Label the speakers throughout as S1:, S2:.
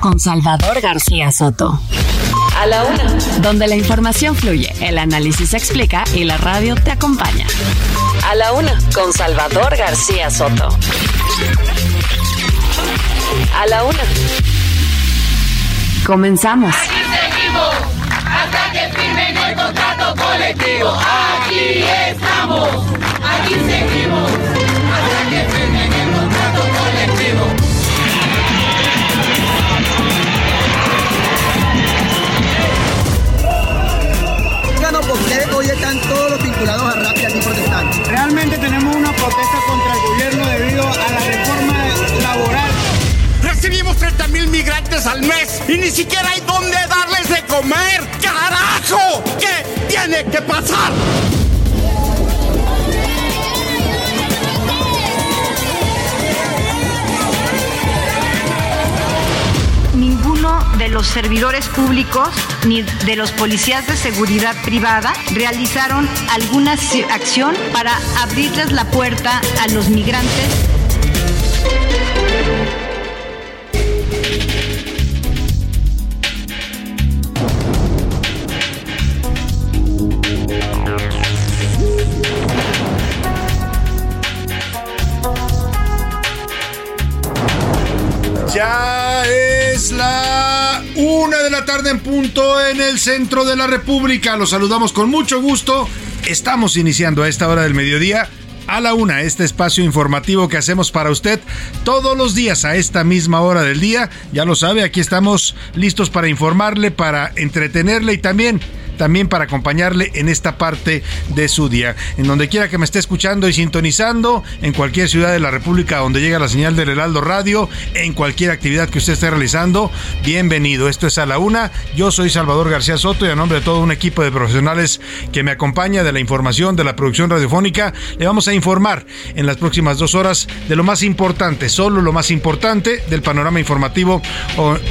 S1: con Salvador García Soto.
S2: A la una.
S1: Donde la información fluye, el análisis se explica y la radio te acompaña.
S2: A la una con Salvador García Soto. A la una.
S1: Comenzamos.
S3: Aquí seguimos hasta que firmen el contrato colectivo. Aquí estamos. Aquí seguimos
S4: están todos los vinculados a RAP y aquí protestando.
S5: Realmente tenemos una protesta contra el gobierno debido a la reforma laboral.
S6: Recibimos 30 mil migrantes al mes y ni siquiera hay dónde darles de comer. ¡Carajo! ¿Qué tiene que pasar?
S7: De los servidores públicos ni de los policías de seguridad privada realizaron alguna acción para abrirles la puerta a los migrantes
S8: Ya es la una de la tarde en punto en el centro de la República. Los saludamos con mucho gusto. Estamos iniciando a esta hora del mediodía a la una, este espacio informativo que hacemos para usted todos los días a esta misma hora del día. Ya lo sabe, aquí estamos listos para informarle, para entretenerle y también también para acompañarle en esta parte de su día. En donde quiera que me esté escuchando y sintonizando, en cualquier ciudad de la República donde llega la señal del Heraldo Radio, en cualquier actividad que usted esté realizando, bienvenido. Esto es a la una. Yo soy Salvador García Soto y a nombre de todo un equipo de profesionales que me acompaña de la información, de la producción radiofónica, le vamos a informar en las próximas dos horas de lo más importante, solo lo más importante del panorama informativo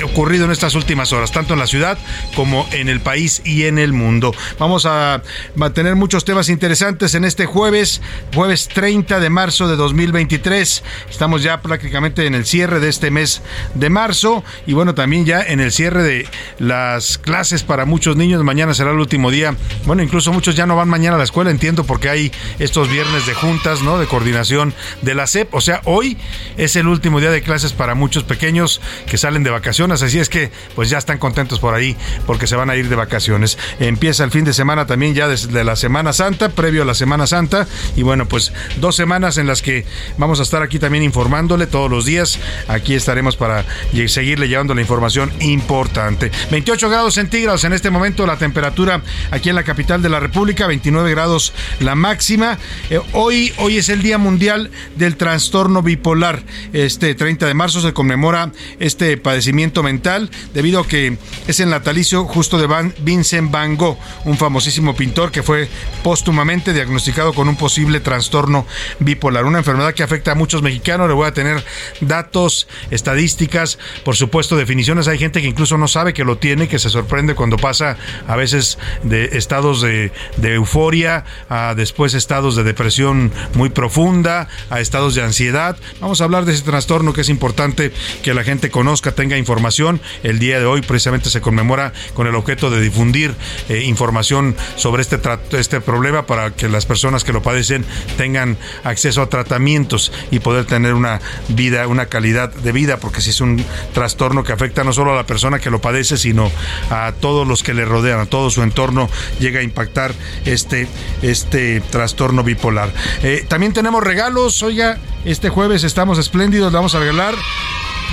S8: ocurrido en estas últimas horas, tanto en la ciudad como en el país y en el mundo. Vamos a, a tener muchos temas interesantes en este jueves, jueves 30 de marzo de 2023. Estamos ya prácticamente en el cierre de este mes de marzo y bueno, también ya en el cierre de las clases para muchos niños. Mañana será el último día. Bueno, incluso muchos ya no van mañana a la escuela, entiendo, porque hay estos viernes de juntas, ¿no? De coordinación de la SEP. O sea, hoy es el último día de clases para muchos pequeños que salen de vacaciones. Así es que, pues ya están contentos por ahí porque se van a ir de vacaciones. Empieza el fin de semana también ya desde la Semana Santa, previo a la Semana Santa. Y bueno, pues dos semanas en las que vamos a estar aquí también informándole todos los días. Aquí estaremos para seguirle llevando la información importante. 28 grados centígrados en este momento la temperatura aquí en la capital de la República, 29 grados la máxima. Eh, hoy, hoy es el Día Mundial del Trastorno Bipolar. Este 30 de marzo se conmemora este padecimiento mental debido a que es el natalicio justo de Van, Vincent Van Un famosísimo pintor que fue póstumamente diagnosticado con un posible trastorno bipolar, una enfermedad que afecta a muchos mexicanos. Le voy a tener datos, estadísticas, por supuesto definiciones. Hay gente que incluso no sabe que lo tiene, que se sorprende cuando pasa a veces de estados de, de euforia a después estados de depresión muy profunda, a estados de ansiedad. Vamos a hablar de ese trastorno que es importante que la gente conozca, tenga información. El día de hoy precisamente se conmemora con el objeto de difundir eh, información sobre este, este problema para que las personas que lo padecen tengan acceso a tratamientos y poder tener una vida, una calidad de vida, porque si es un trastorno que afecta no solo a la persona que lo padece, sino a todos los que le rodean, a todo su entorno, llega a impactar este, este trastorno bipolar. Eh, también tenemos regalos, oiga, este jueves estamos espléndidos, le vamos a regalar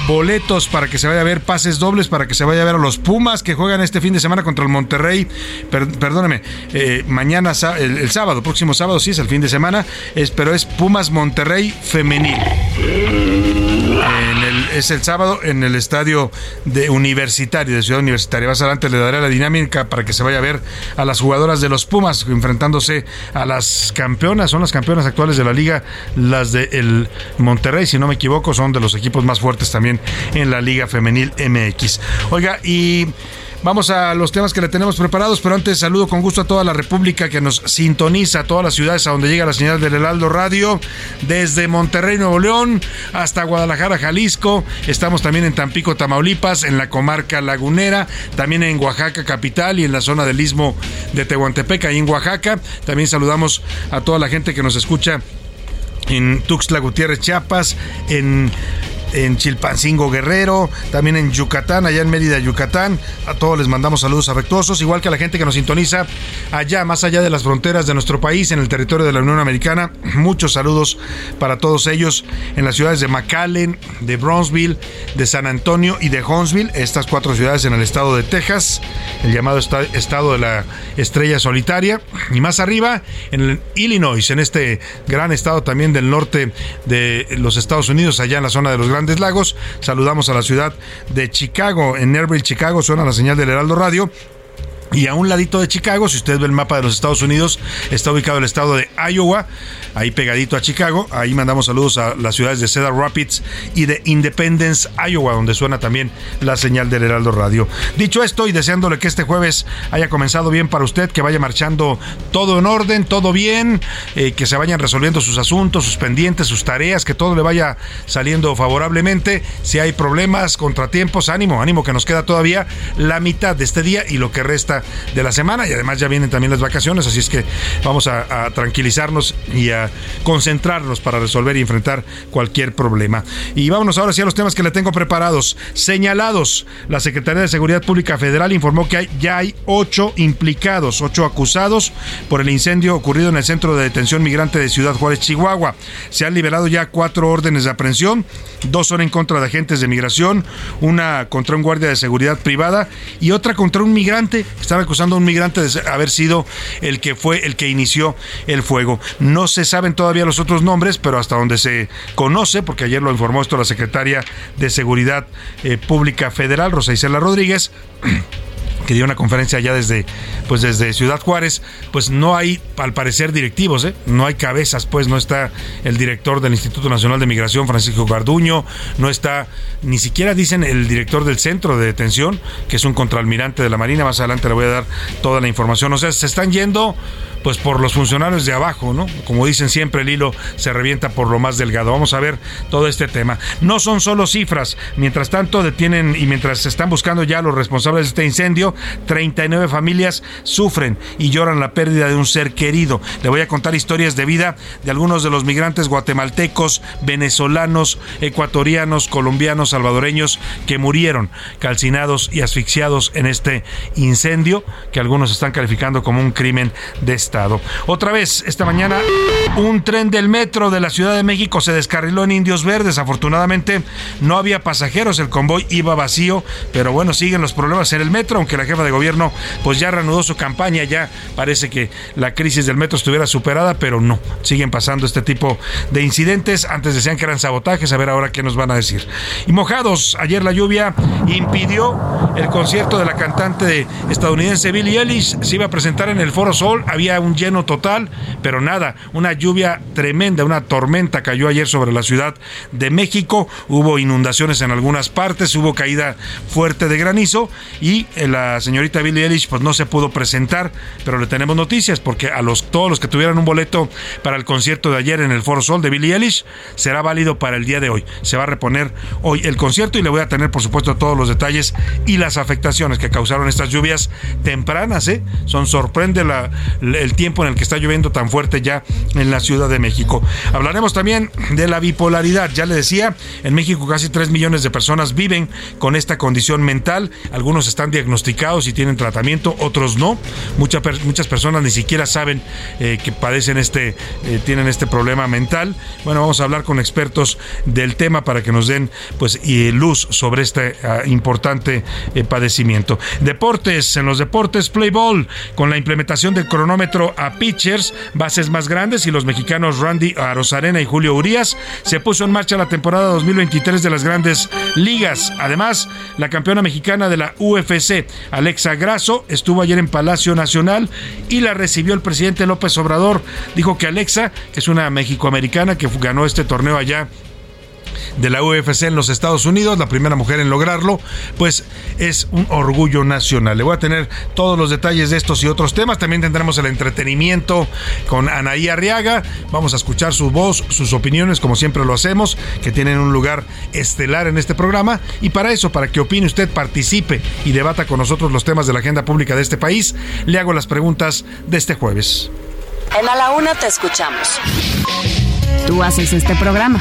S8: boletos para que se vaya a ver, pases dobles para que se vaya a ver a los Pumas que juegan este fin de semana contra el Monterrey. perdóneme, eh, mañana, el, sábado, próximo sábado, sí es el fin de semana, es, pero es Pumas Monterrey femenil. es el sábado en el estadio de Universitario, de Ciudad Universitaria. Más adelante le daré la dinámica para que se vaya a ver a las jugadoras de los Pumas enfrentándose a las campeonas, son las campeonas actuales de la liga, las de Monterrey, si no me equivoco, son de los equipos más fuertes también en la Liga Femenil MX. Oiga, y Vamos a los temas que le tenemos preparados, pero antes saludo con gusto a toda la República que nos sintoniza, a todas las ciudades a donde llega la señal del Heraldo Radio, desde Monterrey, Nuevo León, hasta Guadalajara, Jalisco. Estamos también en Tampico, Tamaulipas, en la comarca lagunera, también en Oaxaca capital y en la zona del istmo de Tehuantepec, ahí en Oaxaca. También saludamos a toda la gente que nos escucha en Tuxtla Gutiérrez, Chiapas, en en Chilpancingo Guerrero, también en Yucatán, allá en Mérida, Yucatán. A todos les mandamos saludos afectuosos, igual que a la gente que nos sintoniza allá, más allá de las fronteras de nuestro país, en el territorio de la Unión Americana. Muchos saludos para todos ellos en las ciudades de McAllen, de Brownsville, de San Antonio y de Huntsville, estas cuatro ciudades en el estado de Texas, el llamado estado de la estrella solitaria. Y más arriba, en Illinois, en este gran estado también del norte de los Estados Unidos, allá en la zona de los grandes Lagos. Saludamos a la ciudad de Chicago. En Nerville, Chicago, suena la señal del Heraldo Radio. Y a un ladito de Chicago, si usted ve el mapa de los Estados Unidos, está ubicado el estado de Iowa ahí pegadito a Chicago. Ahí mandamos saludos a las ciudades de Cedar Rapids y de Independence, Iowa, donde suena también la señal del Heraldo Radio. Dicho esto y deseándole que este jueves haya comenzado bien para usted, que vaya marchando todo en orden, todo bien, eh, que se vayan resolviendo sus asuntos, sus pendientes, sus tareas, que todo le vaya saliendo favorablemente. Si hay problemas, contratiempos, ánimo, ánimo que nos queda todavía la mitad de este día y lo que resta de la semana. Y además ya vienen también las vacaciones, así es que vamos a y a concentrarnos para resolver y enfrentar cualquier problema. Y vámonos ahora sí a los temas que le tengo preparados. Señalados, la Secretaría de Seguridad Pública Federal informó que ya hay ocho implicados, ocho acusados por el incendio ocurrido en el centro de detención migrante de Ciudad Juárez, Chihuahua. Se han liberado ya cuatro órdenes de aprehensión, dos son en contra de agentes de migración, una contra un guardia de seguridad privada y otra contra un migrante. Están acusando a un migrante de haber sido el que fue el que inició el fuego. No se saben todavía los otros nombres, pero hasta donde se conoce, porque ayer lo informó esto la secretaria de Seguridad eh, Pública Federal, Rosa Isela Rodríguez, que dio una conferencia allá desde, pues desde Ciudad Juárez, pues no hay, al parecer, directivos, ¿eh? no hay cabezas, pues no está el director del Instituto Nacional de Migración, Francisco Garduño, no está, ni siquiera dicen el director del centro de detención, que es un contraalmirante de la Marina, más adelante le voy a dar toda la información, o sea, se están yendo pues por los funcionarios de abajo, ¿no? Como dicen siempre, el hilo se revienta por lo más delgado. Vamos a ver todo este tema. No son solo cifras. Mientras tanto, detienen y mientras se están buscando ya los responsables de este incendio, 39 familias sufren y lloran la pérdida de un ser querido. Le voy a contar historias de vida de algunos de los migrantes guatemaltecos, venezolanos, ecuatorianos, colombianos, salvadoreños que murieron calcinados y asfixiados en este incendio que algunos están calificando como un crimen de otra vez, esta mañana, un tren del metro de la Ciudad de México se descarriló en Indios Verdes. Afortunadamente, no había pasajeros, el convoy iba vacío, pero bueno, siguen los problemas en el metro, aunque la jefa de gobierno pues ya reanudó su campaña, ya parece que la crisis del metro estuviera superada, pero no, siguen pasando este tipo de incidentes. Antes decían que eran sabotajes, a ver ahora qué nos van a decir. Y mojados, ayer la lluvia impidió el concierto de la cantante estadounidense Billie Eilish, se iba a presentar en el Foro Sol, había un lleno total, pero nada, una lluvia tremenda, una tormenta cayó ayer sobre la Ciudad de México, hubo inundaciones en algunas partes, hubo caída fuerte de granizo y eh, la señorita Billie Eilish pues no se pudo presentar, pero le tenemos noticias porque a los todos los que tuvieran un boleto para el concierto de ayer en el Foro Sol de Billie Eilish será válido para el día de hoy. Se va a reponer hoy el concierto y le voy a tener por supuesto todos los detalles y las afectaciones que causaron estas lluvias tempranas, ¿eh? Son sorprende la, el tiempo en el que está lloviendo tan fuerte ya en la Ciudad de México. Hablaremos también de la bipolaridad. Ya le decía, en México casi 3 millones de personas viven con esta condición mental. Algunos están diagnosticados y tienen tratamiento, otros no. Muchas, muchas personas ni siquiera saben eh, que padecen este, eh, tienen este problema mental. Bueno, vamos a hablar con expertos del tema para que nos den pues luz sobre este ah, importante eh, padecimiento. Deportes, en los deportes, play ball, con la implementación del cronómetro a pitchers, bases más grandes y los mexicanos Randy Arozarena y Julio Urias, se puso en marcha la temporada 2023 de las grandes ligas. Además, la campeona mexicana de la UFC, Alexa Grasso, estuvo ayer en Palacio Nacional y la recibió el presidente López Obrador. Dijo que Alexa, es una mexicoamericana que ganó este torneo allá de la UFC en los Estados Unidos, la primera mujer en lograrlo, pues es un orgullo nacional. Le voy a tener todos los detalles de estos y otros temas. También tendremos el entretenimiento con Anaí Arriaga. Vamos a escuchar su voz, sus opiniones, como siempre lo hacemos, que tienen un lugar estelar en este programa. Y para eso, para que opine usted, participe y debata con nosotros los temas de la agenda pública de este país, le hago las preguntas de este jueves.
S2: En A la Una te escuchamos.
S1: Tú haces este programa.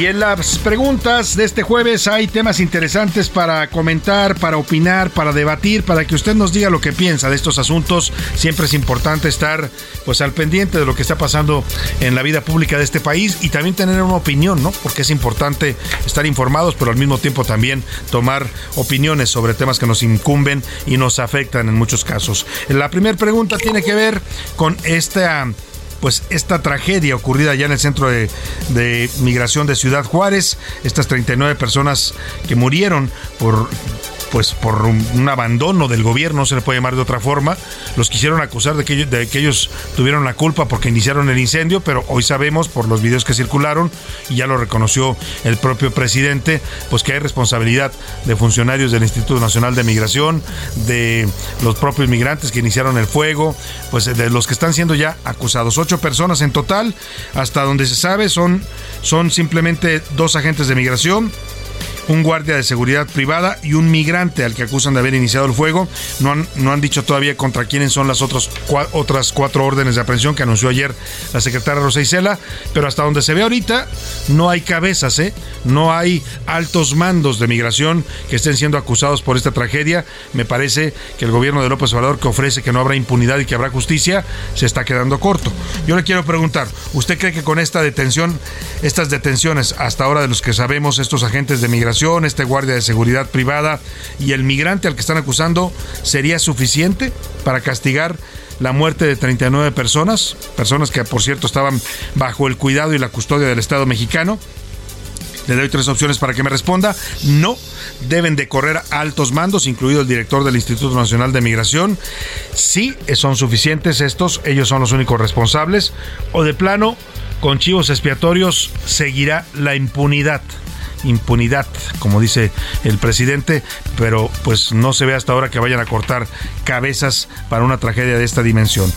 S8: Y en las preguntas de este jueves hay temas interesantes para comentar, para opinar, para debatir, para que usted nos diga lo que piensa de estos asuntos. Siempre es importante estar pues al pendiente de lo que está pasando en la vida pública de este país y también tener una opinión, ¿no? Porque es importante estar informados, pero al mismo tiempo también tomar opiniones sobre temas que nos incumben y nos afectan en muchos casos. La primera pregunta tiene que ver con esta pues esta tragedia ocurrida ya en el centro de, de, migración de Ciudad Juárez, estas 39 personas que murieron por pues por un, abandono del gobierno, se le puede llamar de otra forma. Los quisieron acusar de que, ellos, de que ellos tuvieron la culpa porque iniciaron el incendio, pero hoy sabemos por los videos que circularon, y ya lo reconoció el propio presidente, pues que hay responsabilidad de funcionarios del Instituto Nacional de Migración, de los propios migrantes que iniciaron el fuego, pues de los que están siendo ya acusados. Ocho personas en total, hasta donde se sabe, son, son simplemente dos agentes de migración un guardia de seguridad privada y un migrante al que acusan de haber iniciado el fuego. No han, no han dicho todavía contra quiénes son las otros, otras cuatro órdenes de aprehensión que anunció ayer la secretaria Rosa Isela, pero hasta donde se ve ahorita no hay cabezas, ¿eh? no hay altos mandos de migración que estén siendo acusados por esta tragedia. Me parece que el gobierno de López Obrador, que ofrece que no habrá impunidad y que habrá justicia, se está quedando corto. Yo le quiero preguntar, ¿usted cree que con esta detención, estas detenciones hasta ahora de los que sabemos, estos agentes de este guardia de seguridad privada y el migrante al que están acusando sería suficiente para castigar la muerte de 39 personas, personas que por cierto estaban bajo el cuidado y la custodia del Estado mexicano. Le doy tres opciones para que me responda. No, deben de correr altos mandos, incluido el director del Instituto Nacional de Migración. Sí, son suficientes estos, ellos son los únicos responsables. O de plano, con chivos expiatorios seguirá la impunidad impunidad, como dice el presidente, pero pues no se ve hasta ahora que vayan a cortar cabezas para una tragedia de esta dimensión.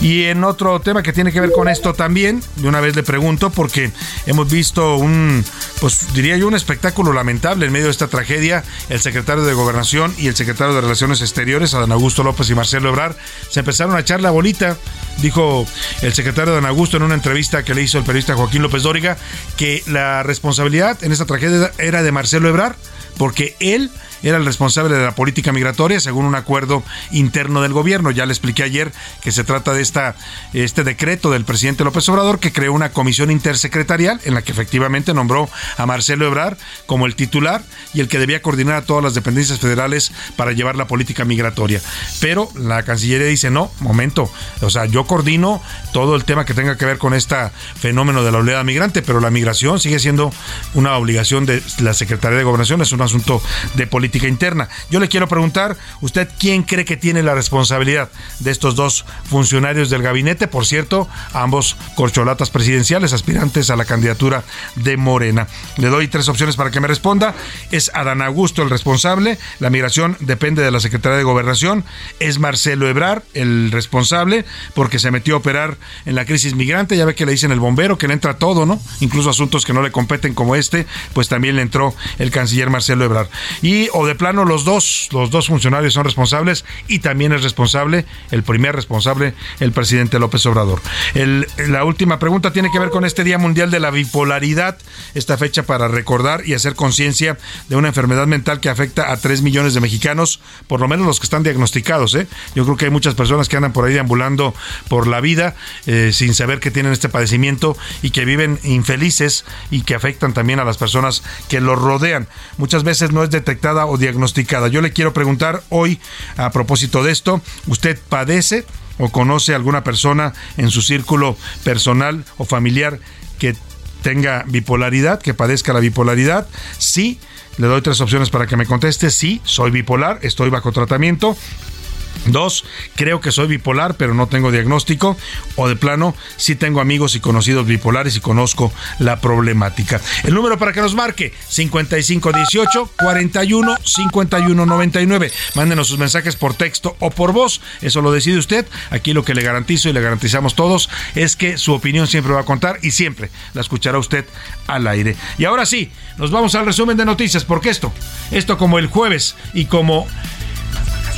S8: Y en otro tema que tiene que ver con esto también, de una vez le pregunto, porque hemos visto un, pues diría yo, un espectáculo lamentable en medio de esta tragedia. El secretario de Gobernación y el secretario de Relaciones Exteriores, Adán Augusto López y Marcelo Ebrar, se empezaron a echar la bolita. Dijo el secretario Adán Augusto en una entrevista que le hizo el periodista Joaquín López Dóriga que la responsabilidad en esta tragedia era de Marcelo Ebrar, porque él era el responsable de la política migratoria según un acuerdo interno del gobierno. Ya le expliqué ayer que se trata de esta, este decreto del presidente López Obrador que creó una comisión intersecretarial en la que efectivamente nombró a Marcelo Ebrar como el titular y el que debía coordinar a todas las dependencias federales para llevar la política migratoria. Pero la Cancillería dice, no, momento, o sea, yo coordino todo el tema que tenga que ver con este fenómeno de la oleada migrante, pero la migración sigue siendo una obligación de la Secretaría de Gobernación, es un asunto de política política interna. Yo le quiero preguntar, ¿usted quién cree que tiene la responsabilidad de estos dos funcionarios del gabinete? Por cierto, ambos corcholatas presidenciales, aspirantes a la candidatura de Morena. Le doy tres opciones para que me responda. Es Adán Augusto el responsable, la migración depende de la Secretaría de Gobernación. Es Marcelo Ebrar el responsable porque se metió a operar en la crisis migrante. Ya ve que le dicen el bombero que le entra todo, ¿no? Incluso asuntos que no le competen como este, pues también le entró el canciller Marcelo Ebrard. Y o de plano los dos, los dos funcionarios son responsables y también es responsable, el primer responsable, el presidente López Obrador. la última pregunta tiene que ver con este Día Mundial de la Bipolaridad, esta fecha para recordar y hacer conciencia de una enfermedad mental que afecta a 3 millones de mexicanos, por lo menos los que están diagnosticados. ¿eh? Yo creo que hay muchas personas que andan por ahí deambulando por la vida eh, sin saber que tienen este padecimiento y que viven infelices y que afectan también a las personas que los rodean. Muchas veces no es detectada o diagnosticada. Yo le quiero preguntar hoy, a propósito de esto, ¿usted padece o conoce alguna persona en su círculo personal o familiar que tenga bipolaridad, que padezca la bipolaridad? Sí. Le doy tres opciones para que me conteste. Sí, soy bipolar, estoy bajo tratamiento. Dos, creo que soy bipolar, pero no tengo diagnóstico. O de plano, sí tengo amigos y conocidos bipolares y conozco la problemática. El número para que nos marque, 5518 41 51 99. Mándenos sus mensajes por texto o por voz. Eso lo decide usted. Aquí lo que le garantizo y le garantizamos todos es que su opinión siempre va a contar y siempre la escuchará usted al aire. Y ahora sí, nos vamos al resumen de noticias, porque esto, esto como el jueves y como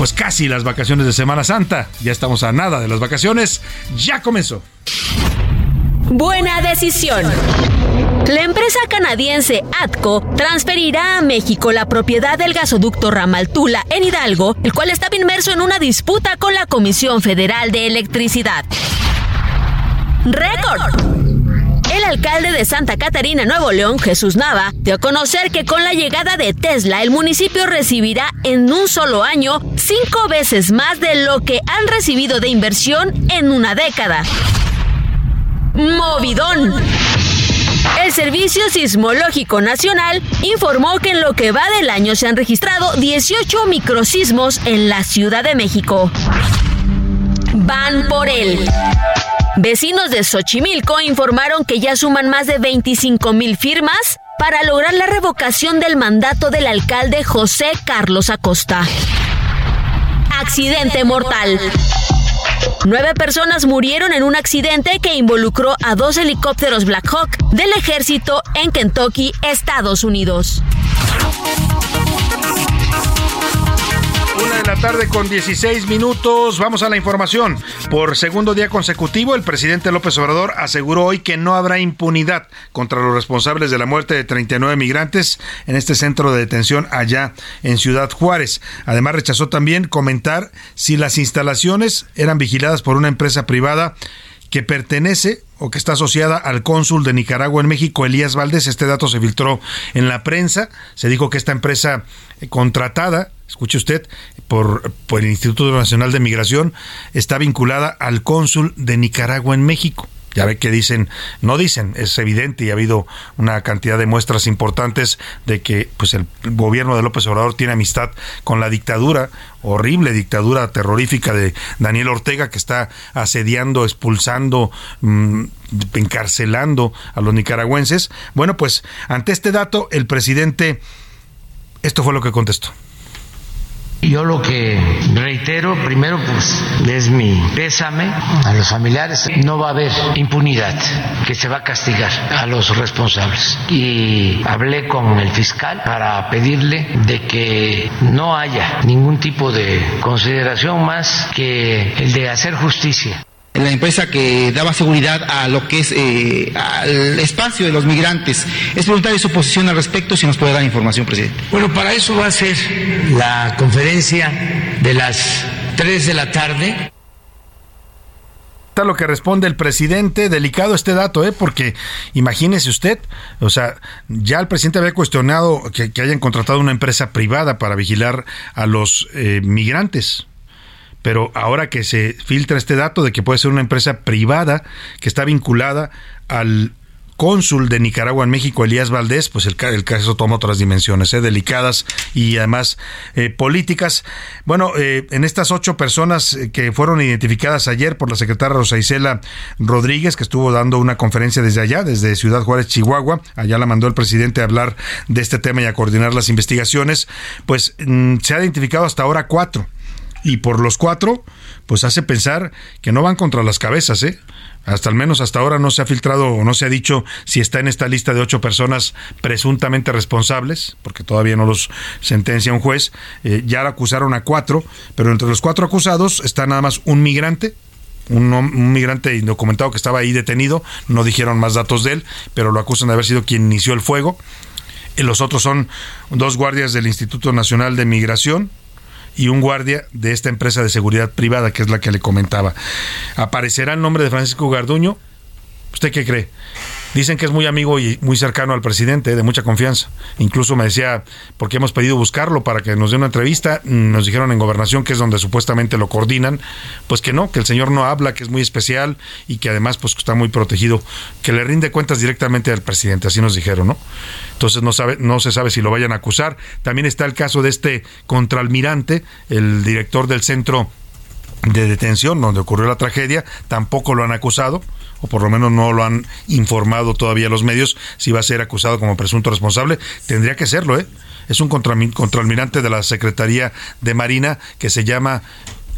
S8: pues casi las vacaciones de Semana Santa. Ya estamos a nada de las vacaciones. Ya comenzó.
S9: Buena decisión. La empresa canadiense ATCO transferirá a México la propiedad del gasoducto Ramaltula en Hidalgo, el cual estaba inmerso en una disputa con la Comisión Federal de Electricidad. Récord. El alcalde de Santa Catarina, Nuevo León, Jesús Nava, dio a conocer que con la llegada de Tesla, el municipio recibirá en un solo año cinco veces más de lo que han recibido de inversión en una década. Movidón. El Servicio Sismológico Nacional informó que en lo que va del año se han registrado 18 microsismos en la Ciudad de México. Van por él. Vecinos de Xochimilco informaron que ya suman más de 25 mil firmas para lograr la revocación del mandato del alcalde José Carlos Acosta. Accidente mortal. Nueve personas murieron en un accidente que involucró a dos helicópteros Black Hawk del ejército en Kentucky, Estados Unidos.
S8: Una de la tarde con 16 minutos. Vamos a la información. Por segundo día consecutivo, el presidente López Obrador aseguró hoy que no habrá impunidad contra los responsables de la muerte de 39 migrantes en este centro de detención allá en Ciudad Juárez. Además, rechazó también comentar si las instalaciones eran vigiladas por una empresa privada que pertenece o que está asociada al cónsul de Nicaragua en México, Elías Valdés. Este dato se filtró en la prensa. Se dijo que esta empresa contratada escuche usted, por, el Instituto Nacional de Migración, está vinculada al cónsul de Nicaragua en México. Ya ve que dicen, no dicen, es evidente y ha habido una cantidad de muestras importantes de que pues el gobierno de López Obrador tiene amistad con la dictadura, horrible dictadura terrorífica de Daniel Ortega que está asediando, expulsando, mm, encarcelando a los nicaragüenses. Bueno, pues ante este dato el presidente esto fue lo que contestó.
S10: Yo lo que reitero, primero, pues es mi pésame a los familiares. No va a haber impunidad, que se va a castigar a los responsables. Y hablé con el fiscal para pedirle de que no haya ningún tipo de consideración más que el de hacer justicia
S11: la empresa que daba seguridad a lo que es eh, al espacio de los migrantes. Es preguntarle su posición al respecto, si nos puede dar información, presidente.
S10: Bueno, para eso va a ser la conferencia de las 3 de la tarde
S8: Está lo que responde el presidente. Delicado este dato, ¿eh? Porque imagínese usted, o sea, ya el presidente había cuestionado que, hayan contratado una empresa privada para vigilar a los eh, migrantes pero ahora que se filtra este dato de que puede ser una empresa privada que está vinculada al cónsul de Nicaragua en México, Elías Valdés, pues el, el caso toma otras dimensiones, ¿eh? delicadas y además eh, políticas. Bueno, eh, en estas ocho personas que fueron identificadas ayer por la secretaria Rosa Isela Rodríguez, que estuvo dando una conferencia desde allá, desde Ciudad Juárez, Chihuahua, allá la mandó el presidente a hablar de este tema y a coordinar las investigaciones, pues mm, se ha identificado hasta ahora cuatro y por los cuatro, pues hace pensar que no van contra las cabezas, ¿eh? Hasta al menos hasta ahora no se ha filtrado o no se ha dicho si está en esta lista de ocho personas presuntamente responsables, porque todavía no los sentencia un juez. Eh, ya acusaron a cuatro, pero entre los cuatro acusados está nada más un migrante, un, un, migrante indocumentado que estaba ahí detenido, no dijeron más datos de él, pero lo acusan de haber sido quien inició el fuego. Y los otros son dos guardias del Instituto Nacional de Migración, y un guardia de esta empresa de seguridad privada, que es la que le comentaba. ¿Aparecerá el nombre de Francisco Garduño? ¿Usted qué cree? Dicen que es muy amigo y muy cercano al presidente, de mucha confianza. Incluso me decía, porque hemos pedido buscarlo para que nos dé una entrevista, nos dijeron en gobernación, que es donde supuestamente lo coordinan, pues que no, que el señor no habla, que es muy especial y que además pues está muy protegido, que le rinde cuentas directamente al presidente, así nos dijeron, ¿no? Entonces no, sabe, no se sabe si lo vayan a acusar. También está el caso de este contraalmirante, el director del centro de detención donde ocurrió la tragedia, tampoco lo han acusado o por lo menos no lo han informado todavía los medios si va a ser acusado como presunto responsable. Tendría que serlo, ¿eh? Es un contraalmirante de la Secretaría de Marina que se llama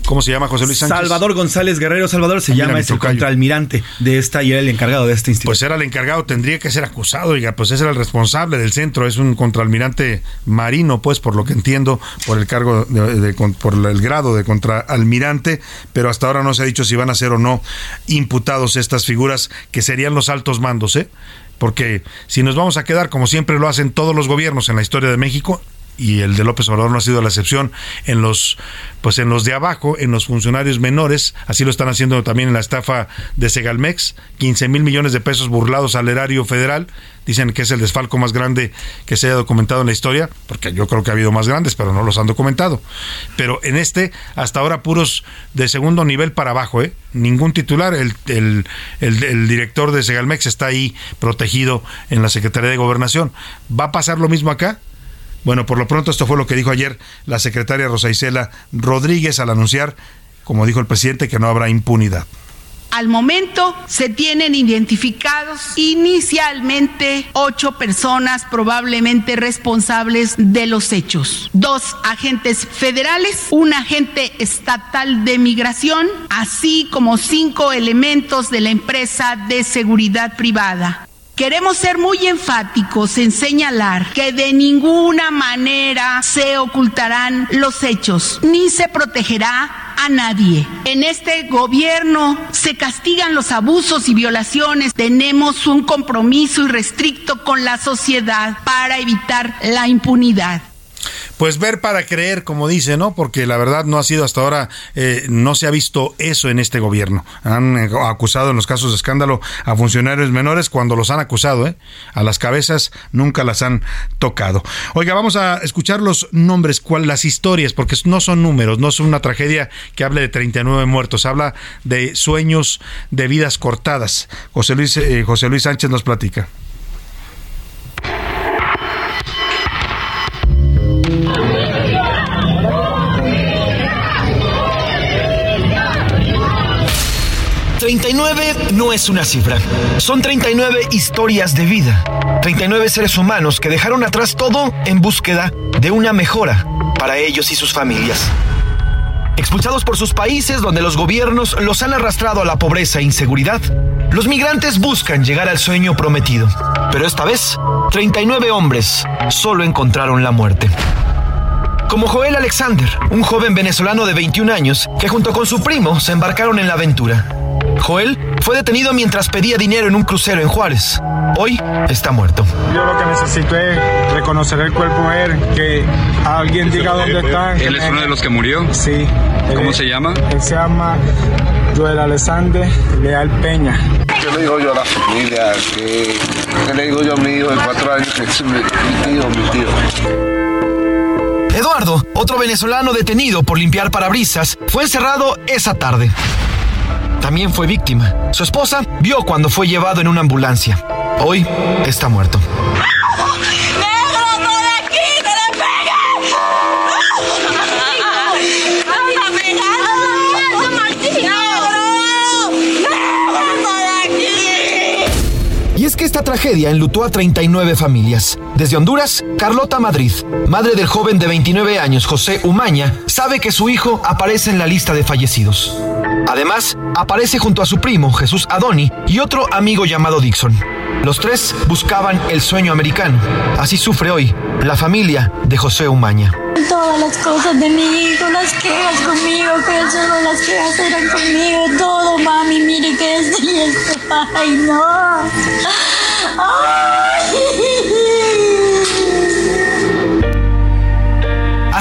S8: ¿Cómo se llama José Luis Sánchez?
S12: Salvador González Guerrero. Salvador se llama, es el contraalmirante de esta y era el encargado de este instituto.
S8: Pues era el encargado, tendría que ser acusado, oiga, pues ese era el responsable del centro, es un contraalmirante marino, pues por lo que entiendo, por el cargo, de, por el grado de contraalmirante, pero hasta ahora no se ha dicho si van a ser o no imputados estas figuras que serían los altos mandos, ¿eh? Porque si nos vamos a quedar, como siempre lo hacen todos los gobiernos en la historia de México, y el de López Obrador no ha sido la excepción en los pues en los de abajo, en los funcionarios menores, así lo están haciendo también en la estafa de Segalmex, 15 mil millones de pesos burlados al erario federal, dicen que es el desfalco más grande que se haya documentado en la historia, porque yo creo que ha habido más grandes, pero no los han documentado. Pero en este, hasta ahora puros de segundo nivel para abajo, ¿eh? ningún titular, el, el, el, el director de Segalmex está ahí protegido en la Secretaría de Gobernación. ¿Va a pasar lo mismo acá? Bueno, por lo pronto esto fue lo que dijo ayer la secretaria Rosa Isela Rodríguez al anunciar, como dijo el presidente, que no habrá impunidad.
S13: Al momento se tienen identificados inicialmente ocho personas probablemente responsables de los hechos. Dos agentes federales, un agente estatal de migración, así como cinco elementos de la empresa de seguridad privada. Queremos ser muy enfáticos en señalar que de ninguna manera se ocultarán los hechos, ni se protegerá a nadie. En este gobierno se castigan los abusos y violaciones. Tenemos un compromiso irrestricto con la sociedad para evitar la impunidad
S8: pues ver para creer, como dice, ¿no? Porque la verdad no ha sido hasta ahora, eh, no se ha visto eso en este gobierno. Han eh, acusado en los casos de escándalo a funcionarios menores cuando los han acusado, ¿eh? A las cabezas nunca las han tocado. Oiga, vamos a escuchar los nombres, cuál, las historias, porque no son números, no son una tragedia que hable de 39 muertos, habla de sueños de vidas cortadas. José Luis, eh, José Luis Sánchez nos platica.
S14: 39 no es una cifra, son 39 historias de vida, 39 seres humanos que dejaron atrás todo en búsqueda de una mejora para ellos y sus familias. Expulsados por sus países donde los gobiernos los han arrastrado a la pobreza e inseguridad, los migrantes buscan llegar al sueño prometido. Pero esta vez, 39 hombres solo encontraron la muerte como Joel Alexander, un joven venezolano de 21 años que junto con su primo se embarcaron en la aventura. Joel fue detenido mientras pedía dinero en un crucero en Juárez. Hoy está muerto.
S5: Yo lo que necesito es reconocer el cuerpo de él, que alguien diga dónde está.
S15: ¿Él es uno de los que murió?
S5: Sí.
S15: ¿Cómo
S5: Él-
S15: se llama?
S5: Él se llama Joel Alexander Leal Peña.
S16: ¿Qué le digo yo a la familia? ¿Qué, qué le digo yo a mi hijo de cuatro años que es mi, mi tío, mi tío?
S14: Eduardo, otro venezolano detenido por limpiar parabrisas, fue encerrado esa tarde. También fue víctima. Su esposa vio cuando fue llevado en una ambulancia. hoy está muerto. Esta tragedia enlutó a 39 familias. Desde Honduras, Carlota Madrid, madre del joven de 29 años José Umaña, sabe que su hijo aparece en la lista de fallecidos. Además, aparece junto a su primo Jesús Adoni y otro amigo llamado Dixon. Los tres buscaban el sueño americano. Así sufre hoy la familia de José Umaña.
S15: Todas las cosas de mi hijo, las quejas conmigo, que solo las quejas eran conmigo, todo, mami, mire que es y esto, ay, no.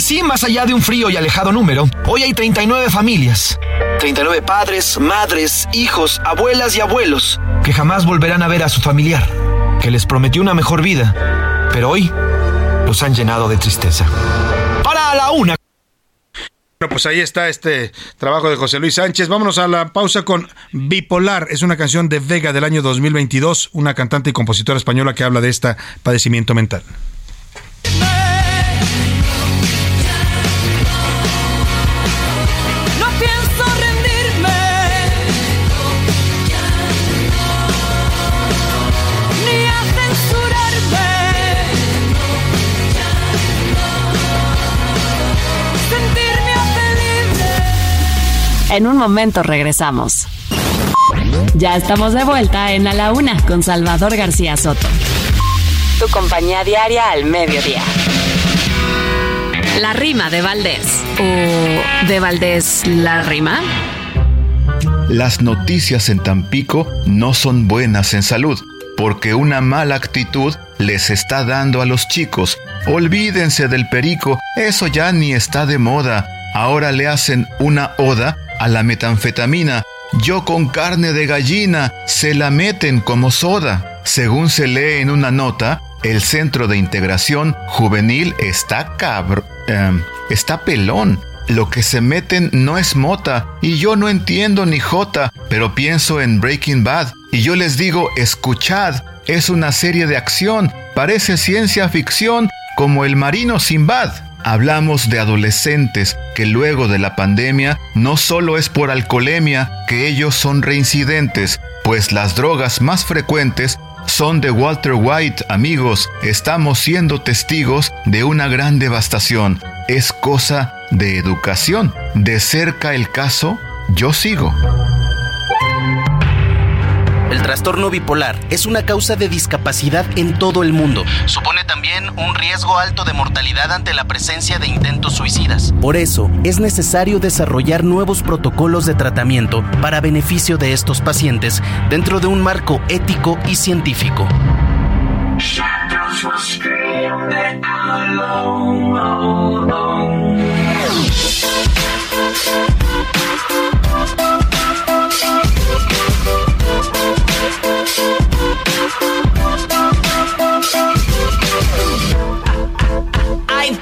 S14: Así, más allá de un frío y alejado número, hoy hay 39 familias. 39 padres, madres, hijos, abuelas y abuelos que jamás volverán a ver a su familiar, que les prometió una mejor vida, pero hoy los han llenado de tristeza. Para la una.
S8: Bueno, pues ahí está este trabajo de José Luis Sánchez. Vámonos a la pausa con Bipolar. Es una canción de Vega del año 2022, una cantante y compositora española que habla de este padecimiento mental.
S2: En un momento regresamos. Ya estamos de vuelta en A la Una con Salvador García Soto. Tu compañía diaria al mediodía. La rima de Valdés. ¿O de Valdés la rima?
S17: Las noticias en Tampico no son buenas en salud, porque una mala actitud les está dando a los chicos. Olvídense del perico, eso ya ni está de moda. Ahora le hacen una oda a la metanfetamina. Yo con carne de gallina se la meten como soda. Según se lee en una nota, el Centro de Integración Juvenil está cabro... em, está pelón. Lo que se meten no es mota, y yo no entiendo ni jota, pero pienso en Breaking Bad, y yo les digo, escuchad, es una serie de acción, parece ciencia ficción, como el marino Sinbad. Hablamos de adolescentes que luego de la pandemia no solo es por alcoholemia que ellos son reincidentes, pues las drogas más frecuentes son de Walter White, amigos. Estamos siendo testigos de una gran devastación. Es cosa de educación. De cerca el caso, yo sigo.
S18: El trastorno bipolar es una causa de discapacidad en todo el mundo. Supone también un riesgo alto de mortalidad ante la presencia de intentos suicidas. Por eso, es necesario desarrollar nuevos protocolos de tratamiento para beneficio de estos pacientes dentro de un marco ético y científico.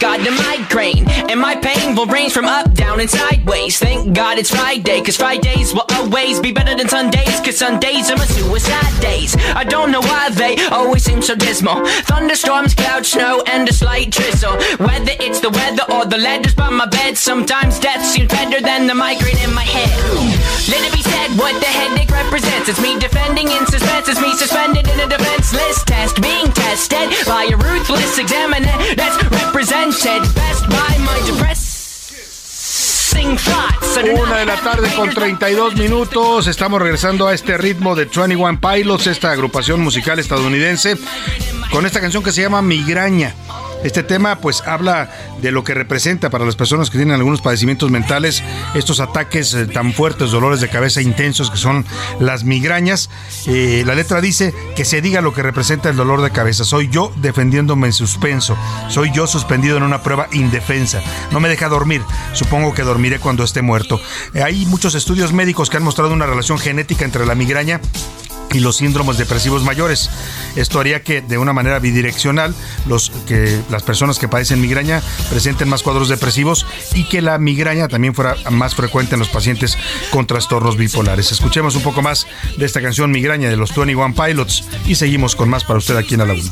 S19: I've got a migraine, and my pain will range from up, down, and sideways. Thank God it's Friday, cause Fridays will always be better than Sundays, cause Sundays are my suicide days. I don't know why they always seem so dismal. Thunderstorms, cloud, snow, and a slight drizzle. Whether it's the weather or the letters by my bed, sometimes death seems better than the migraine in my head. Let it be said what the headache represents. It's me defending in suspense, it's me suspended in a defenseless test, being tested by a ruthless examiner that's represented best by my depressing thoughts.
S8: Una de la tarde con 32 minutos. Estamos regresando a este ritmo de 21 Pilots, esta agrupación musical estadounidense, con esta canción que se llama Migraña. Este tema pues habla de lo que representa para las personas que tienen algunos padecimientos mentales estos ataques eh, tan fuertes, dolores de cabeza intensos que son las migrañas. Eh, la letra dice que se diga lo que representa el dolor de cabeza. Soy yo defendiéndome en suspenso. Soy yo suspendido en una prueba indefensa. No me deja dormir. Supongo que dormiré cuando esté muerto. Eh, hay muchos estudios médicos que han mostrado una relación genética entre la migraña y los síndromes depresivos mayores. Esto haría que de una manera bidireccional los que las personas que padecen migraña presenten más cuadros depresivos y que la migraña también fuera más frecuente en los pacientes con trastornos bipolares. Escuchemos un poco más de esta canción Migraña de los 21 Pilots y seguimos con más para usted aquí en la laguna.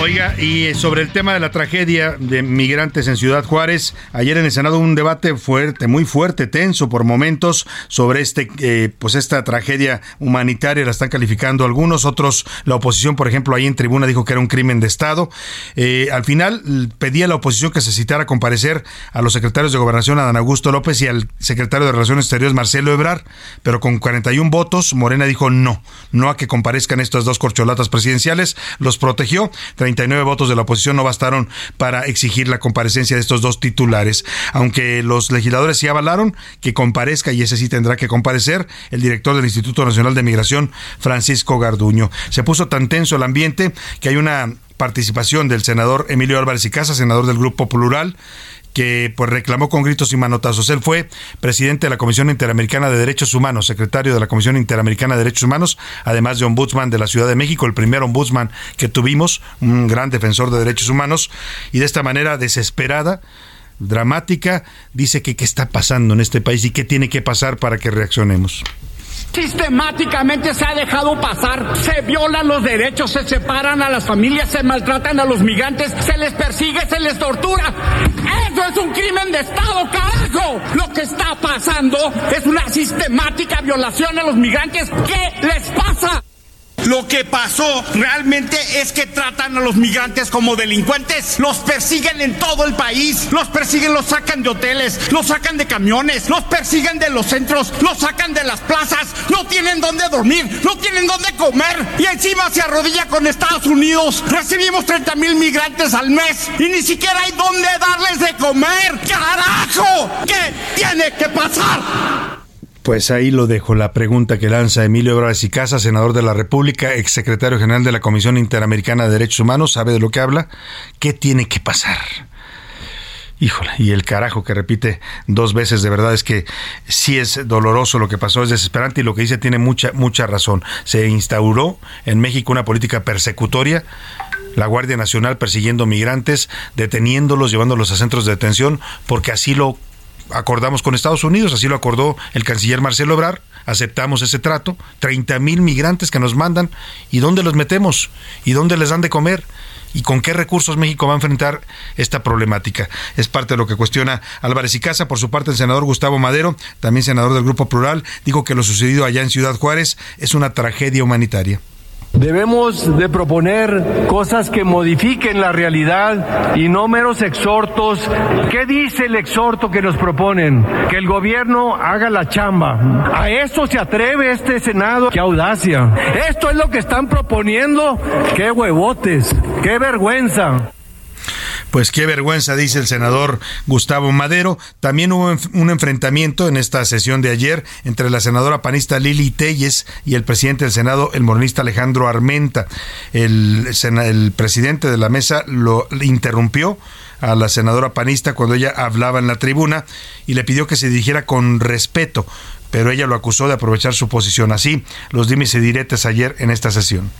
S8: Oiga, y sobre el tema de la tragedia de migrantes en Ciudad Juárez, ayer en el Senado un debate fuerte, muy fuerte, tenso por momentos sobre este, eh, pues esta tragedia humanitaria, la están calificando algunos, otros, la oposición, por ejemplo, ahí en tribuna dijo que era un crimen de Estado. Eh, al final pedía la oposición que se citara a comparecer a los secretarios de Gobernación, Adán Augusto López y al secretario de Relaciones Exteriores, Marcelo Ebrar, pero con 41 votos, Morena dijo no, no a que comparezcan estas dos corcholatas presidenciales, los protegió. 39 votos de la oposición no bastaron para exigir la comparecencia de estos dos titulares. Aunque los legisladores sí avalaron que comparezca, y ese sí tendrá que comparecer, el director del Instituto Nacional de Migración, Francisco Garduño. Se puso tan tenso el ambiente que hay una participación del senador Emilio Álvarez y Casa, senador del Grupo Plural, que pues reclamó con gritos y manotazos. Él fue presidente de la Comisión Interamericana de Derechos Humanos, secretario de la Comisión Interamericana de Derechos Humanos, además de ombudsman de la Ciudad de México, el primer ombudsman que tuvimos, un gran defensor de derechos humanos, y de esta manera desesperada dramática, dice que qué está pasando en este país y qué tiene que pasar para que reaccionemos.
S6: Sistemáticamente se ha dejado pasar, se violan los derechos, se separan a las familias, se maltratan a los migrantes, se les persigue, se les tortura. Eso es un crimen de Estado, carajo. Lo que está pasando es una sistemática violación a los migrantes. ¿Qué les pasa? Lo que pasó realmente es que tratan a los migrantes como delincuentes. Los persiguen en todo el país. Los persiguen, los sacan de hoteles, los sacan de camiones, los persiguen de los centros, los sacan de las plazas. No tienen dónde dormir, no tienen dónde comer. Y encima se arrodilla con Estados Unidos. Recibimos 30 mil migrantes al mes y ni siquiera hay dónde darles de comer. ¡Carajo! ¿Qué tiene que pasar?
S8: Pues ahí lo dejo, la pregunta que lanza Emilio Ebrard y Casa, senador de la República, exsecretario general de la Comisión Interamericana de Derechos Humanos, sabe de lo que habla. ¿Qué tiene que pasar? Híjole, y el carajo que repite dos veces, de verdad es que sí es doloroso lo que pasó, es desesperante y lo que dice tiene mucha, mucha razón. Se instauró en México una política persecutoria la Guardia Nacional persiguiendo migrantes, deteniéndolos, llevándolos a centros de detención, porque así lo acordamos con Estados Unidos, así lo acordó el canciller Marcelo Ebrard, aceptamos ese trato, 30 mil migrantes que nos mandan, ¿y dónde los metemos? ¿Y dónde les dan de comer? ¿Y con qué recursos México va a enfrentar esta problemática? Es parte de lo que cuestiona Álvarez y Casa. Por su parte, el senador Gustavo Madero, también senador del Grupo Plural, dijo que lo sucedido allá en Ciudad Juárez es una tragedia humanitaria.
S20: Debemos de proponer cosas que modifiquen la realidad y no meros exhortos. ¿Qué dice el exhorto que nos proponen? Que el gobierno haga la chamba. ¿A eso se atreve este Senado? ¡Qué audacia! ¿Esto es lo que están proponiendo? ¡Qué huevotes! ¡Qué vergüenza!
S8: Pues qué vergüenza, dice el senador Gustavo Madero. También hubo un enfrentamiento en esta sesión de ayer entre la senadora panista Lili Telles y el presidente del Senado, el moronista Alejandro Armenta. El, el presidente de la mesa lo interrumpió a la senadora panista cuando ella hablaba en la tribuna y le pidió que se dirigiera con respeto, pero ella lo acusó de aprovechar su posición. Así los dimes y diretes ayer en esta sesión.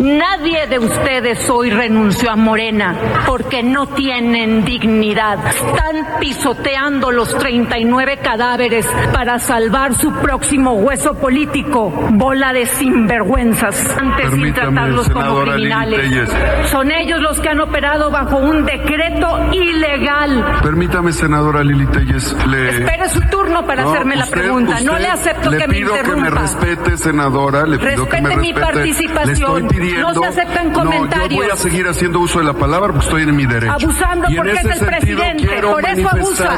S21: Nadie de ustedes hoy renunció a Morena porque no tienen dignidad. Están pisoteando los 39 cadáveres para salvar su próximo hueso político. Bola de sinvergüenzas. Antes de tratarlos como criminales. Son ellos los que han operado bajo un decreto ilegal.
S22: Permítame, senadora Lili Telles. Le...
S21: Espere su turno para hacerme la pregunta. no le acepto que me interrumpa.
S22: Le pido que me respete, senadora. Le pido
S21: respete
S22: que me respete.
S21: mi participación. No se aceptan comentarios.
S22: No, yo voy a seguir haciendo uso de la palabra porque estoy en mi derecho.
S21: Abusando
S22: y
S21: porque
S22: en ese
S21: es el presidente.
S22: Quiero
S21: Por eso abusa.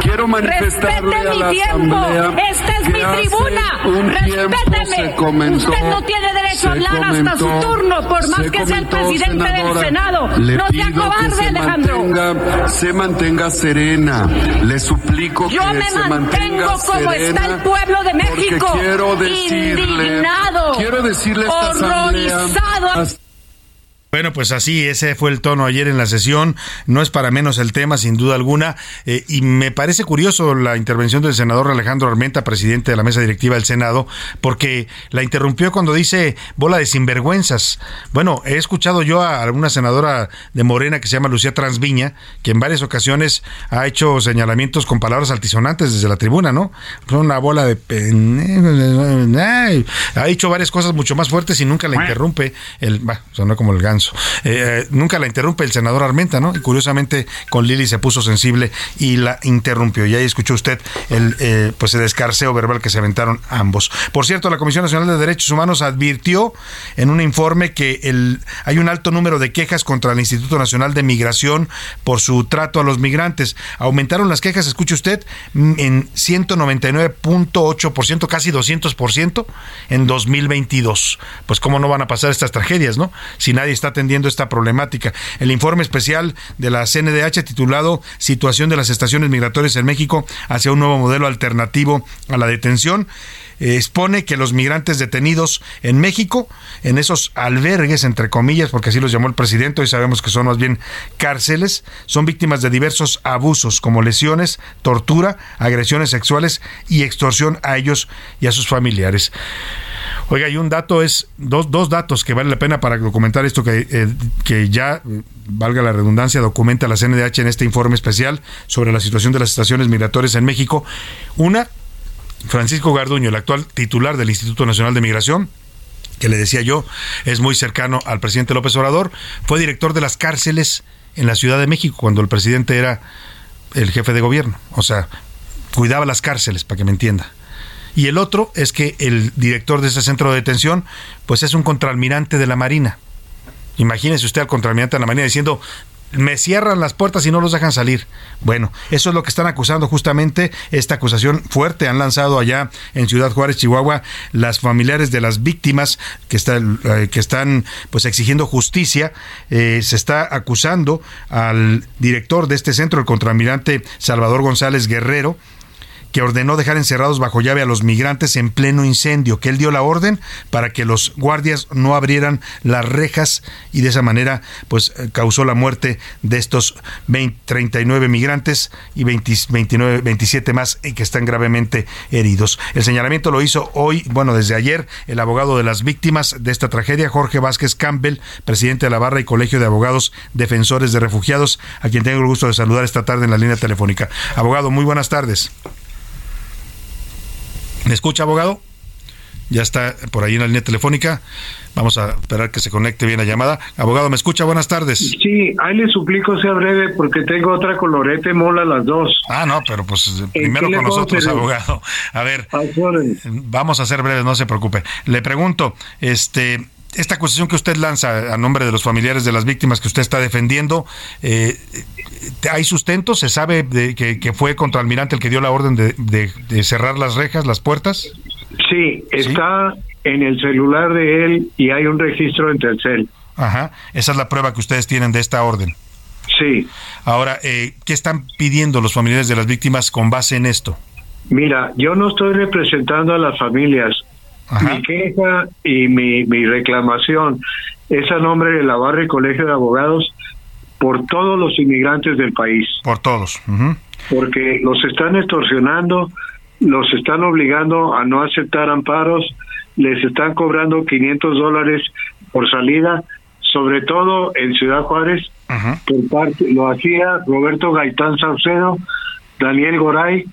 S22: Quiero manifestarle
S21: Respete mi tiempo. Esta es mi tribuna.
S22: Un
S21: Respéteme.
S22: se comentó
S21: Usted no tiene derecho a hablar hasta su turno, por más que sea el presidente del Senado. no sea cobarde, Alejandro.
S22: Mantenga, se mantenga serena. Le suplico
S21: Yo
S22: que
S21: me
S22: se
S21: mantengo
S22: mantenga
S21: como está el pueblo de México.
S22: quiero decirle,
S21: indignado,
S22: quiero decirle a esta asamblea-
S21: horrorizado.
S8: Bueno, pues así, ese fue el tono ayer en la sesión. No es para menos el tema, sin duda alguna. Eh, y me parece curioso la intervención del senador Alejandro Armenta, presidente de la mesa directiva del Senado, porque la interrumpió cuando dice bola de sinvergüenzas. Bueno, he escuchado yo a una senadora de Morena que se llama Lucía Transviña, que en varias ocasiones ha hecho señalamientos con palabras altisonantes desde la tribuna, ¿no? Una bola de... Ay, Ha dicho varias cosas mucho más fuertes y nunca la interrumpe el... Va, sonó como el ganso. Eh, eh, nunca la interrumpe el senador Armenta, ¿no? Y curiosamente con Lili se puso sensible y la interrumpió. Y ahí escuchó usted el eh, pues el escarceo verbal que se aventaron ambos. Por cierto, la Comisión Nacional de Derechos Humanos advirtió en un informe que el, hay un alto número de quejas contra el Instituto Nacional de Migración por su trato a los migrantes. Aumentaron las quejas, escuche usted, en 199.8%, casi 200% en 2022. Pues cómo no van a pasar estas tragedias, ¿no? Si nadie está atendiendo esta problemática. El informe especial de la CNDH titulado Situación de las estaciones migratorias en México hacia un nuevo modelo alternativo a la detención eh, expone que los migrantes detenidos en México, en esos albergues, entre comillas, porque así los llamó el presidente, hoy sabemos que son más bien cárceles, son víctimas de diversos abusos como lesiones, tortura, agresiones sexuales y extorsión a ellos y a sus familiares. Oiga, y un dato es, dos, dos datos que vale la pena para documentar esto que, eh, que ya, valga la redundancia, documenta la CNDH en este informe especial sobre la situación de las estaciones migratorias en México. Una, Francisco Garduño, el actual titular del Instituto Nacional de Migración, que le decía yo, es muy cercano al presidente López Obrador, fue director de las cárceles en la Ciudad de México cuando el presidente era el jefe de gobierno, o sea, cuidaba las cárceles, para que me entienda. Y el otro es que el director de ese centro de detención, pues es un contraalmirante de la Marina. Imagínese usted al contraalmirante de la Marina diciendo, me cierran las puertas y no los dejan salir. Bueno, eso es lo que están acusando justamente, esta acusación fuerte han lanzado allá en Ciudad Juárez, Chihuahua, las familiares de las víctimas que están, eh, que están pues exigiendo justicia. Eh, se está acusando al director de este centro, el contraalmirante Salvador González Guerrero, que ordenó dejar encerrados bajo llave a los migrantes en pleno incendio, que él dio la orden para que los guardias no abrieran las rejas y de esa manera pues eh, causó la muerte de estos 20, 39 migrantes y 20, 29, 27 más eh, que están gravemente heridos. El señalamiento lo hizo hoy, bueno, desde ayer, el abogado de las víctimas de esta tragedia, Jorge Vázquez Campbell, presidente de la Barra y Colegio de Abogados Defensores de Refugiados, a quien tengo el gusto de saludar esta tarde en la línea telefónica. Abogado, muy buenas tardes. ¿Me escucha, abogado? Ya está por ahí en la línea telefónica. Vamos a esperar que se conecte bien la llamada. Abogado, ¿me escucha? Buenas tardes.
S23: Sí, ahí le suplico sea breve porque tengo otra colorete mola las dos.
S8: Ah, no, pero pues primero con nosotros, abogado. A ver, vamos a ser breves, no se preocupe. Le pregunto, este, esta acusación que usted lanza a nombre de los familiares de las víctimas que usted está defendiendo, eh, ¿hay sustento? ¿Se sabe de que, que fue contraalmirante el que dio la orden de, de- de cerrar las rejas, las puertas?
S23: Sí, está en el celular de él y hay un registro en Telcel.
S8: Ajá, esa es la prueba que ustedes tienen de esta orden.
S23: Sí.
S8: Ahora, eh, ¿qué están pidiendo los familiares de las víctimas con base en esto?
S23: Mira, yo no estoy representando a las familias. Mi queja y mi, mi reclamación es a nombre de la Barra y Colegio de Abogados por todos los inmigrantes del país.
S8: Por todos. ujú.
S23: Porque los están extorsionando, los están obligando a no aceptar amparos, les están cobrando 500 dólares por salida, sobre todo en Ciudad Juárez, por parte, lo hacía Roberto Gaitán Saucedo, Daniel Goray,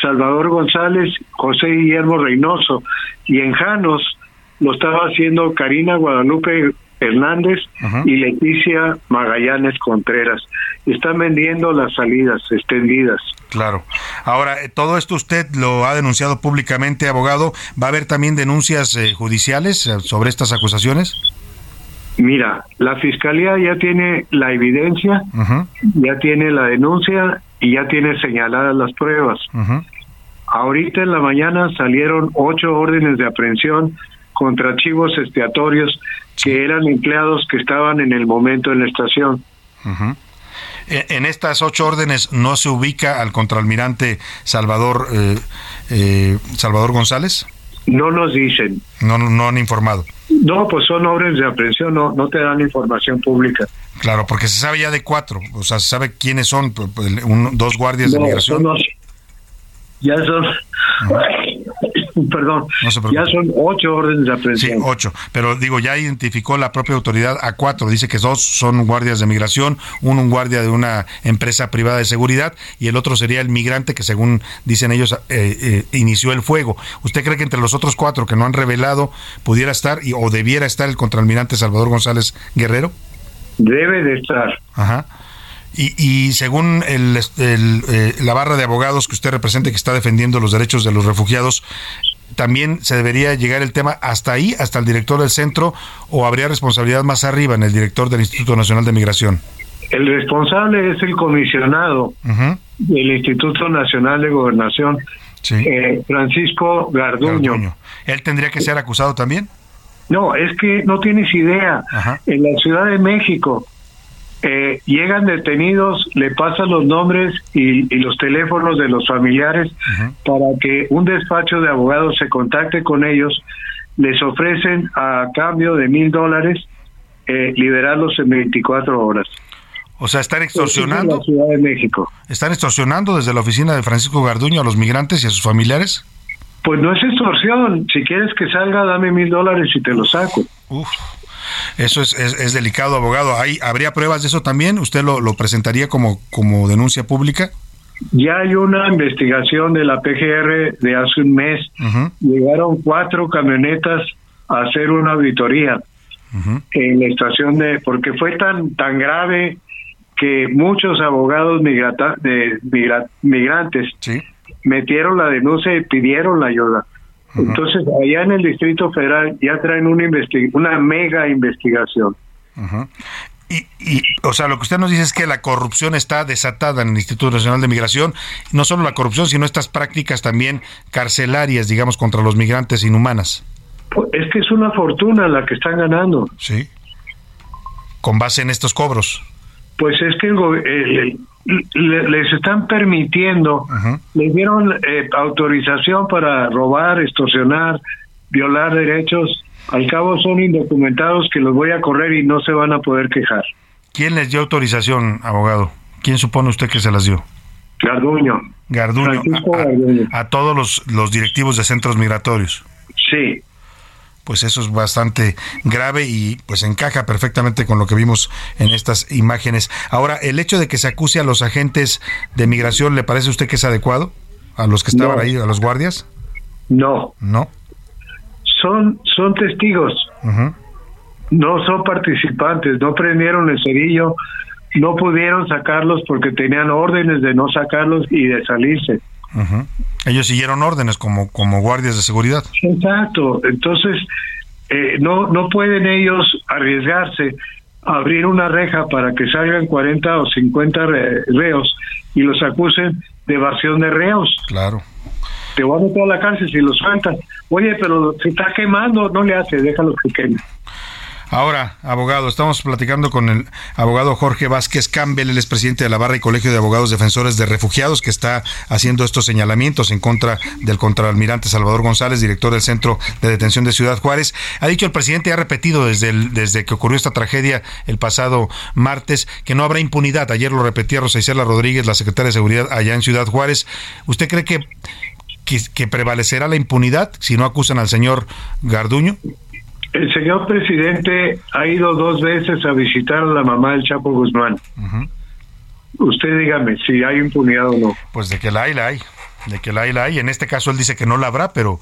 S23: Salvador González, José Guillermo Reynoso, y en Janos lo estaba haciendo Karina Guadalupe Hernández y Leticia Magallanes Contreras. Están vendiendo las salidas extendidas.
S8: Claro. Ahora, eh, todo esto usted lo ha denunciado públicamente, abogado. ¿Va a haber también denuncias eh, judiciales eh, sobre estas acusaciones?
S23: Mira, la fiscalía ya tiene la evidencia, ya tiene la denuncia y ya tiene señaladas las pruebas. Ahorita en la mañana salieron ocho órdenes de aprehensión contra chivos expiatorios que eran empleados que estaban en el momento en la estación.
S8: E, en estas ocho órdenes no se ubica al contraalmirante Salvador eh, eh, Salvador González.
S23: No nos dicen.
S8: No, no han informado.
S23: No, pues son órdenes de aprehensión, no, no te dan información pública.
S8: Claro, porque se sabe ya de cuatro, o sea, se sabe quiénes son, dos guardias de migración.
S23: ya son, perdón, ya son ocho órdenes de aprehensión.
S8: Sí, ocho, pero digo, ya identificó la propia autoridad a cuatro, dice que dos son guardias de migración, uno un guardia de una empresa privada de seguridad y el otro sería el migrante que según dicen ellos eh, eh, inició el fuego. ¿Usted cree que entre los otros cuatro que no han revelado pudiera estar y, o debiera estar el contraalmirante Salvador González Guerrero?
S23: Debe de estar.
S8: Ajá. Y, según el, eh, la barra de abogados que usted representa que está defendiendo los derechos de los refugiados, también se debería llegar el tema hasta ahí, hasta el director del centro, o habría responsabilidad más arriba en el director del Instituto Nacional de Migración.
S23: El responsable es el comisionado del Instituto Nacional de Gobernación, eh, Francisco Garduño.
S8: ¿Él tendría que ser acusado también?
S23: No, es que no tienes idea. En la Ciudad de México eh, llegan detenidos, le pasan los nombres y, los teléfonos de los familiares para que un despacho de abogados se contacte con ellos, les ofrecen a cambio de mil dólares eh, liberarlos en 24 horas.
S8: O sea, están extorsionando.
S23: la Ciudad de México.
S8: ¿Están extorsionando desde la oficina de Francisco Garduño a los migrantes y a sus familiares?
S23: Pues no es extorsión. Si quieres que salga, dame mil dólares y te lo saco.
S8: Uf. Eso es, es, delicado, abogado. ¿Hay, ¿Habría pruebas de eso también? ¿Usted lo, lo presentaría como, como denuncia pública?
S23: Ya hay una investigación de la PGR de hace un mes. Llegaron cuatro camionetas a hacer una auditoría en la estación de... porque fue tan, tan grave que muchos abogados migrata, de, migrantes metieron la denuncia y pidieron la ayuda. Entonces, allá en el Distrito Federal ya traen una, una mega investigación.
S8: Y, y, o sea, lo que usted nos dice es que la corrupción está desatada en el Instituto Nacional de Migración, no solo la corrupción, sino estas prácticas también carcelarias, digamos, contra los migrantes inhumanas.
S23: Pues, es que es una fortuna la que están ganando.
S8: Sí. Con base en estos cobros.
S23: Pues es que el, les están permitiendo, les dieron eh, autorización para robar, extorsionar, violar derechos. Al cabo son indocumentados que los voy a correr y no se van a poder quejar.
S8: ¿Quién les dio autorización, abogado? ¿Quién supone usted que se las dio?
S23: Garduño.
S8: Garduño. A, a, todos los, los directivos de centros migratorios.
S23: Sí
S8: pues eso es bastante grave y pues encaja perfectamente con lo que vimos en estas imágenes. Ahora, el hecho de que se acuse a los agentes de migración, ¿le parece a usted que es adecuado? ¿A los que estaban ahí, a los guardias?
S23: No.
S8: ¿No?
S23: Son, son testigos. No son participantes, no prendieron el cerillo, no pudieron sacarlos porque tenían órdenes de no sacarlos y de salirse.
S8: Ellos siguieron órdenes como, como guardias de seguridad.
S23: Exacto. Entonces, eh, no, no pueden ellos arriesgarse a abrir una reja para que salgan 40 o 50 reos y los acusen de evasión de reos.
S8: Claro.
S23: Te van a meter a la cárcel si los sueltan. Oye, pero se está quemando, no le hace, déjalo que queme.
S8: Ahora, abogado, estamos platicando con el abogado Jorge Vázquez Campbell, el es presidente de la Barra y Colegio de Abogados Defensores de Refugiados, que está haciendo estos señalamientos en contra del contraalmirante Salvador González, director del Centro de Detención de Ciudad Juárez. Ha dicho el presidente, ha repetido desde, desde que ocurrió esta tragedia el pasado martes, que no habrá impunidad. Ayer lo repetía Rosa Isela Rodríguez, la secretaria de Seguridad allá en Ciudad Juárez. ¿Usted cree que, que prevalecerá la impunidad si no acusan al señor Garduño?
S23: El señor presidente ha ido dos veces a visitar a la mamá del Chapo Guzmán. Usted dígame si hay impunidad o no.
S8: Pues de que la hay, la hay. De que la hay, la hay. En este caso él dice que no la habrá, pero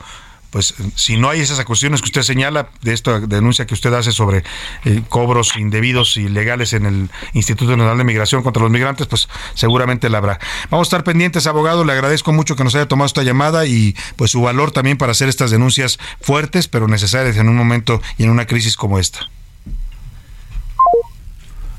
S8: pues si no hay esas acusaciones que usted señala de esta denuncia que usted hace sobre eh, cobros indebidos y legales en el Instituto Nacional de Migración contra los migrantes, pues seguramente la habrá. Vamos a estar pendientes, abogado, le agradezco mucho que nos haya tomado esta llamada y pues su valor también para hacer estas denuncias fuertes, pero necesarias en un momento y en una crisis como esta.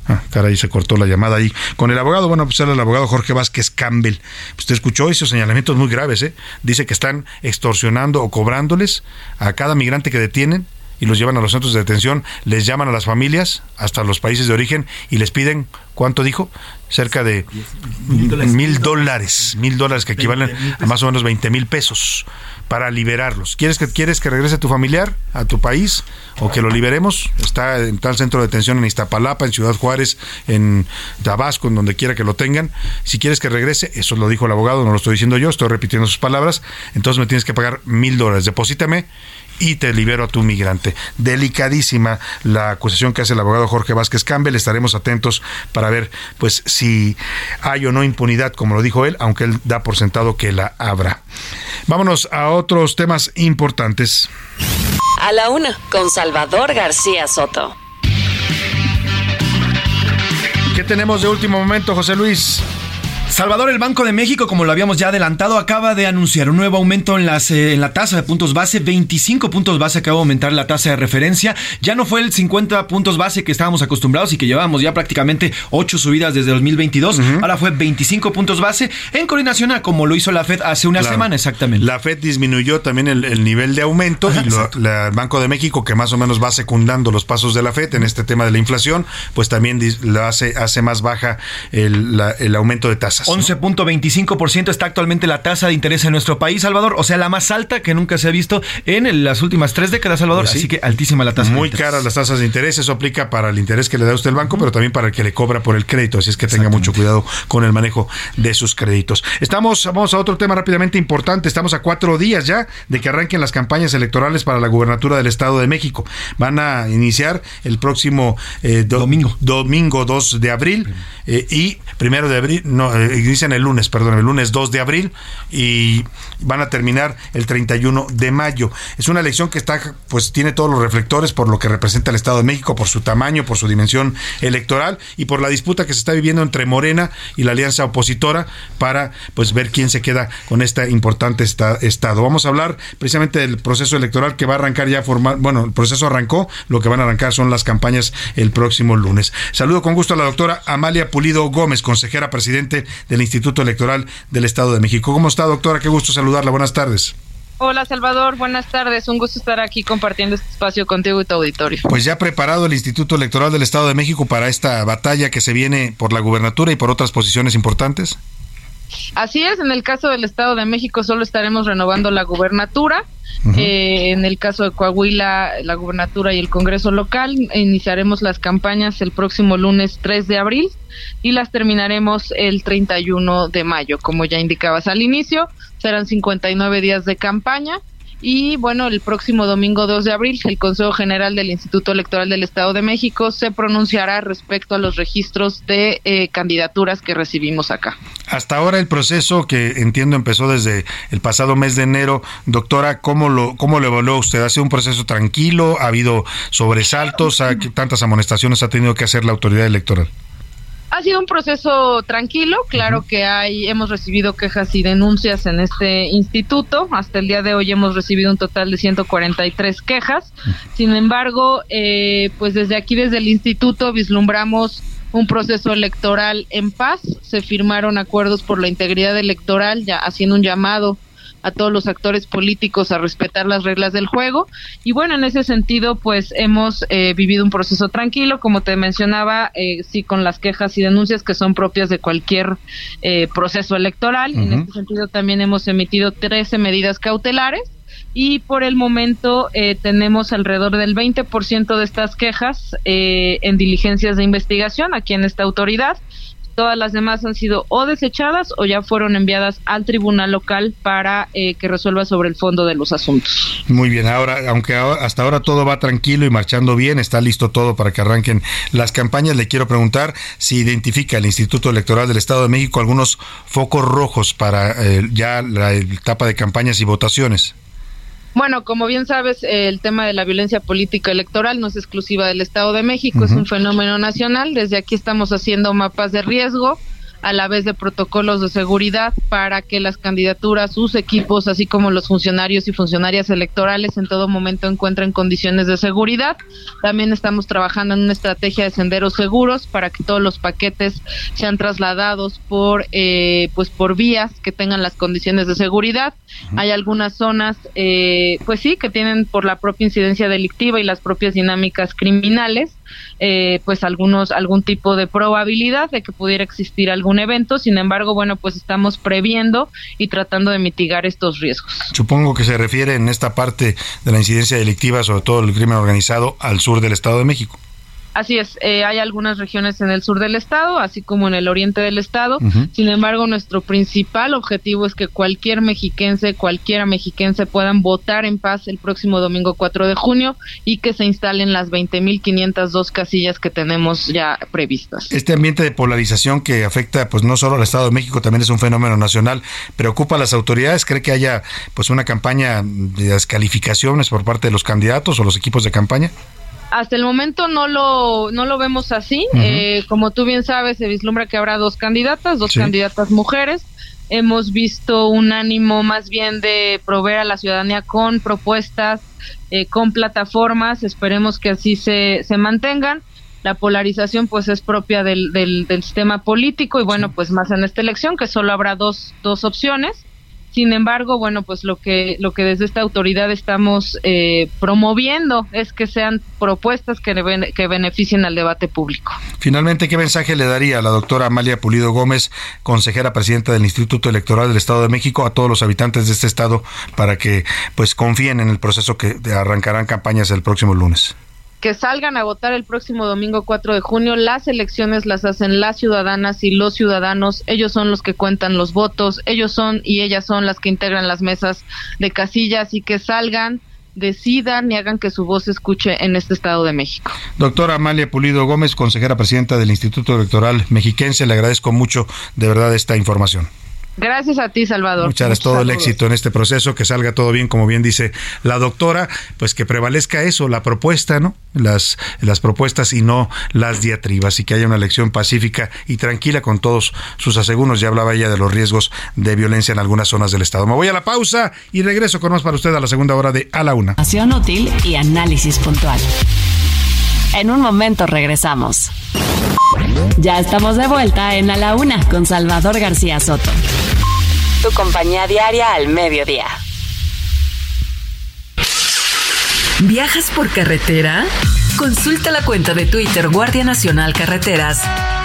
S8: Ah, caray, se cortó la llamada ahí. Con el abogado, bueno, pues era el abogado Jorge Vázquez Campbell. Usted escuchó esos señalamientos muy graves, ¿eh? Dice que están extorsionando o cobrándoles a cada migrante que detienen y los llevan a los centros de detención, les llaman a las familias hasta los países de origen y les piden, ¿cuánto dijo? Cerca de mil dólares, mil dólares que equivalen a más o menos 20 mil pesos para liberarlos. ¿Quieres que, ¿Quieres que regrese tu familiar a tu país o que lo liberemos? Está en tal centro de detención en Iztapalapa, en Ciudad Juárez, en Tabasco, en donde quiera que lo tengan. Si quieres que regrese, eso lo dijo el abogado, no lo estoy diciendo yo, estoy repitiendo sus palabras, entonces me tienes que pagar mil dólares. Deposítame y te libero a tu migrante. Delicadísima la acusación que hace el abogado Jorge Vázquez Campbell. Estaremos atentos para ver pues si hay o no impunidad, como lo dijo él, aunque él da por sentado que la habrá. Vámonos a otros temas importantes.
S2: A la una, con Salvador García Soto.
S8: ¿Qué tenemos de último momento, José Luis?
S12: Salvador, el Banco de México, como lo habíamos ya adelantado, acaba de anunciar un nuevo aumento en, las, eh, en la tasa de puntos base. 25 puntos base acaba de aumentar la tasa de referencia. Ya no fue el 50 puntos base que estábamos acostumbrados y que llevábamos ya prácticamente 8 subidas desde 2022. Ahora fue 25 puntos base en coordinación a como lo hizo la Fed hace una semana exactamente.
S8: La Fed disminuyó también el, nivel de aumento y el Banco de México, que más o menos va secundando los pasos de la Fed en este tema de la inflación, pues también lo hace, hace más baja el, el aumento de tasas.
S12: 11.25% está actualmente la tasa de interés en nuestro país, Salvador. O sea, la más alta que nunca se ha visto en las últimas tres décadas, Salvador. Pues Así que altísima la tasa.
S8: Muy caras las tasas de interés. Eso aplica para el interés que le da usted el banco, pero también para el que le cobra por el crédito. Así es que tenga mucho cuidado con el manejo de sus créditos. Estamos, vamos a otro tema rápidamente importante. Estamos a cuatro días ya de que arranquen las campañas electorales para la gubernatura del Estado de México. Van a iniciar el próximo eh, domingo. domingo 2 de abril eh, y primero de abril, no, eh, inician el lunes, perdón, el lunes 2 de abril y van a terminar el 31 de mayo. Es una elección que está, pues tiene todos los reflectores por lo que representa el Estado de México, por su tamaño, por su dimensión electoral y por la disputa que se está viviendo entre Morena y la alianza opositora para, pues, ver quién se queda con este importante estado. Vamos a hablar precisamente del proceso electoral que va a arrancar ya formal, bueno, el proceso arrancó, lo que van a arrancar son las campañas el próximo lunes. Saludo con gusto a la doctora Amalia Pulido Gómez, consejera presidente del Instituto Electoral del Estado de México. ¿Cómo está, doctora? Qué gusto saludarla. Buenas tardes.
S24: Hola Salvador, buenas tardes. Un gusto estar aquí compartiendo este espacio contigo y tu auditorio.
S8: Pues ya preparado el Instituto Electoral del Estado de México para esta batalla que se viene por la gubernatura y por otras posiciones importantes.
S24: Así es, en el caso del Estado de México solo estaremos renovando la gubernatura. Eh, en el caso de Coahuila, la gubernatura y el Congreso local, iniciaremos las campañas el próximo lunes 3 de abril y las terminaremos el 31 de mayo. Como ya indicabas al inicio, serán 59 días de campaña y bueno, el próximo domingo 2 de abril, el Consejo General del Instituto Electoral del Estado de México se pronunciará respecto a los registros de eh, candidaturas que recibimos acá.
S8: Hasta ahora el proceso que entiendo empezó desde el pasado mes de enero. Doctora, ¿cómo lo, cómo evaluó usted? ¿Ha sido un proceso tranquilo? ¿Ha habido sobresaltos? ¿Ha, ¿Tantas amonestaciones ha tenido que hacer la autoridad electoral?
S24: Ha sido un proceso tranquilo, claro que hay, hemos recibido quejas y denuncias en este instituto, hasta el día de hoy hemos recibido un total de 143 quejas, sin embargo, eh, pues desde aquí, desde el instituto, vislumbramos un proceso electoral en paz, se firmaron acuerdos por la integridad electoral, ya haciendo un llamado a todos los actores políticos a respetar las reglas del juego. Y bueno, en ese sentido, pues hemos eh, vivido un proceso tranquilo, como te mencionaba, eh, sí con las quejas y denuncias que son propias de cualquier eh, proceso electoral. En ese sentido, también hemos emitido 13 medidas cautelares y por el momento eh, tenemos alrededor del 20% de estas quejas en diligencias de investigación aquí en esta autoridad Todas las demás han sido o desechadas o ya fueron enviadas al tribunal local para eh, que resuelva sobre el fondo de los asuntos.
S8: Muy bien, ahora, aunque hasta ahora todo va tranquilo y marchando bien, está listo todo para que arranquen las campañas. Le quiero preguntar si identifica el Instituto Electoral del Estado de México algunos focos rojos para eh, ya la etapa de campañas y votaciones.
S24: Bueno, como bien sabes, el tema de la violencia política electoral no es exclusiva del Estado de México, es un fenómeno nacional. Desde aquí estamos haciendo mapas de riesgo a la vez de protocolos de seguridad para que las candidaturas, sus equipos, así como los funcionarios y funcionarias electorales en todo momento encuentren condiciones de seguridad. También estamos trabajando en una estrategia de senderos seguros para que todos los paquetes sean trasladados por eh, pues por vías que tengan las condiciones de seguridad. Hay algunas zonas, eh, pues sí, que tienen por la propia incidencia delictiva y las propias dinámicas criminales, eh, pues algunos algún tipo de probabilidad de que pudiera existir algún evento. Sin embargo, bueno, pues estamos previendo y tratando de mitigar estos riesgos.
S8: Supongo que se refiere en esta parte de la incidencia delictiva, sobre todo el crimen organizado, al sur del Estado de México.
S24: Así es, eh, hay algunas regiones en el sur del estado, así como en el oriente del estado. Sin embargo, nuestro principal objetivo es que cualquier mexiquense, cualquiera mexiquense puedan votar en paz el próximo domingo 4 de junio y que se instalen las 20.502 casillas que tenemos ya previstas.
S8: Este ambiente de polarización que afecta pues no solo al Estado de México, también es un fenómeno nacional, preocupa a las autoridades, cree que haya pues una campaña de descalificaciones por parte de los candidatos o los equipos de campaña.
S24: Hasta el momento no lo, no lo vemos así. eh, como tú bien sabes, se vislumbra que habrá dos candidatas, dos
S25: Sí.
S24: candidatas mujeres. Hemos visto un ánimo más bien de proveer a la ciudadanía con propuestas, eh, con plataformas. Esperemos que así se, se mantengan. La polarización pues es propia del, del, del sistema político y bueno, pues más en esta elección que solo habrá dos, dos opciones. Sin embargo, bueno, pues lo que lo que desde esta autoridad estamos eh, promoviendo es que sean propuestas que, que beneficien al debate público.
S8: Finalmente, ¿qué mensaje le daría a la doctora Amalia Pulido Gómez, consejera presidenta del Instituto Electoral del Estado de México, a todos los habitantes de este estado para que pues confíen en el proceso que arrancarán campañas el próximo lunes?
S24: Que salgan a votar el próximo domingo 4 de junio. Las elecciones las hacen las ciudadanas y los ciudadanos. Ellos son los que cuentan los votos. Ellos son y ellas son las que integran las mesas de casillas y que salgan, decidan y hagan que su voz se escuche en este Estado de México.
S8: Doctora Amalia Pulido Gómez, consejera presidenta del Instituto Electoral Mexiquense, le agradezco mucho de verdad esta información.
S24: Gracias a ti, Salvador.
S8: Muchas gracias, todo el éxito en este proceso, que salga todo bien, como bien dice la doctora, pues que prevalezca eso, la propuesta, ¿no? Las, las propuestas y no las diatribas, y que haya una elección pacífica y tranquila con todos sus aseguros. Ya hablaba ella de los riesgos de violencia en algunas zonas del Estado. Me voy a la pausa y regreso con más para usted a la segunda hora de A la Una.
S2: Información útil y análisis puntual. En un momento regresamos. Ya estamos de vuelta en A la Una con Salvador García Soto. Tu compañía diaria al mediodía.
S25: ¿Viajas por carretera? Consulta la cuenta de Twitter Guardia Nacional Carreteras.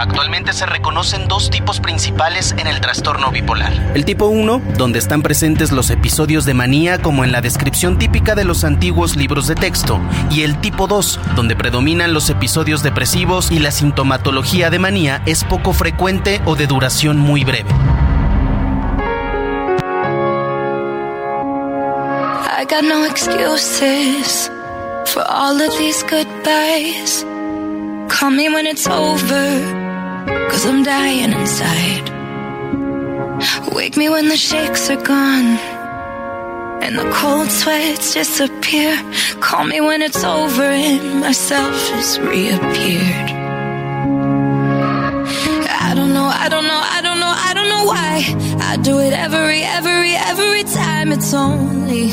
S18: Actualmente se reconocen dos tipos principales en el trastorno bipolar. El tipo 1, donde están presentes los episodios de manía como en la descripción típica de los antiguos libros de texto, y el tipo 2, donde predominan los episodios depresivos y la sintomatología de manía es poco frecuente o de duración muy breve.
S26: I got no excuses for all of these goodbyes. Call me when it's over, cause I'm dying inside. Wake me when the shakes are gone and the cold sweats disappear. Call me when it's over and myself has reappeared. I don't know, I don't know, I don't know, I don't know why. I do it every, every, every time. It's only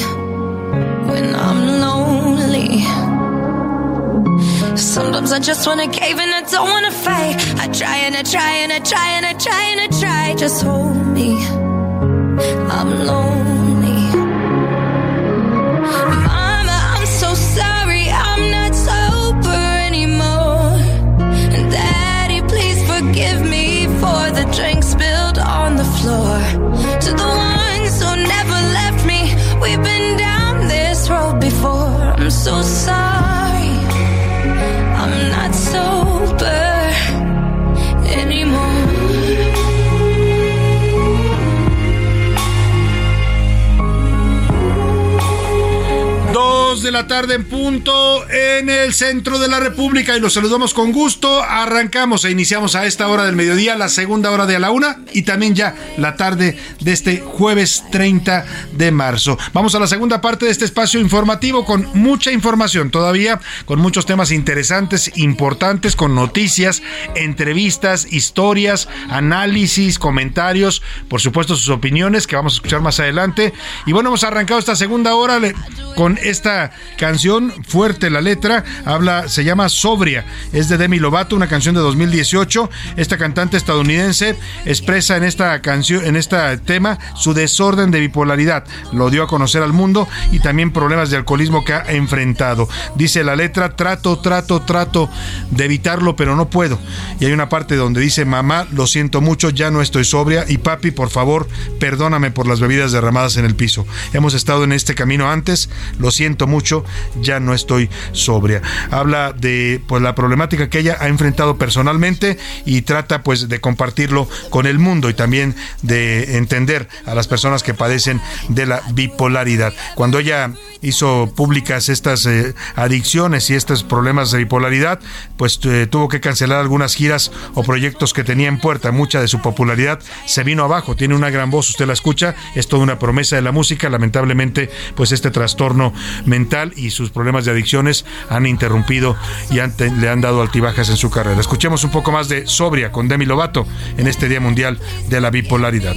S26: when I'm lonely. Sometimes I just wanna cave and I don't wanna fight. I try and I try and I try and I try and I try. Just hold me. I'm lonely. Mama, I'm so sorry. I'm not sober anymore. And Daddy, please forgive me for the drink spilled on the floor. To the ones who never left me, we've been down this road before. I'm so sorry.
S8: De la tarde en punto en el centro de la República y los saludamos con gusto. Arrancamos e iniciamos a esta hora del mediodía, la segunda hora de a la una y también ya la tarde de este jueves 30 de marzo. Vamos a la segunda parte de este espacio informativo con mucha información todavía, con muchos temas interesantes, importantes, con noticias, entrevistas, historias, análisis, comentarios, por supuesto sus opiniones que vamos a escuchar más adelante. Y bueno, hemos arrancado esta segunda hora con esta canción fuerte la letra, habla se llama Sobria, es de Demi Lovato, una canción de 2018. Esta cantante estadounidense expresa en esta canción en este tema su desorden de bipolaridad. Lo dio a conocer al mundo y también problemas de alcoholismo que ha enfrentado. Dice la letra, trato, trato, trato de evitarlo, pero no puedo. Y hay una parte donde dice, mamá, lo siento mucho, ya no estoy sobria y papi, por favor, perdóname por las bebidas derramadas en el piso. Hemos estado en este camino antes, lo siento mucho, ya no estoy sobria. Habla de pues la problemática que ella ha enfrentado personalmente y trata pues de compartirlo con el mundo y también de entender a las personas que padecen de la bipolaridad. Cuando ella hizo públicas estas eh, adicciones y estos problemas de bipolaridad, pues eh, tuvo que cancelar algunas giras o proyectos que tenía en puerta. Mucha de su popularidad se vino abajo. Tiene una gran voz, usted la escucha, es toda una promesa de la música. Lamentablemente, pues este trastorno mental y sus problemas de adicciones han interrumpido y le han dado altibajas en su carrera. Escuchemos un poco más de Sobria con Demi Lovato en este Día Mundial de la Bipolaridad.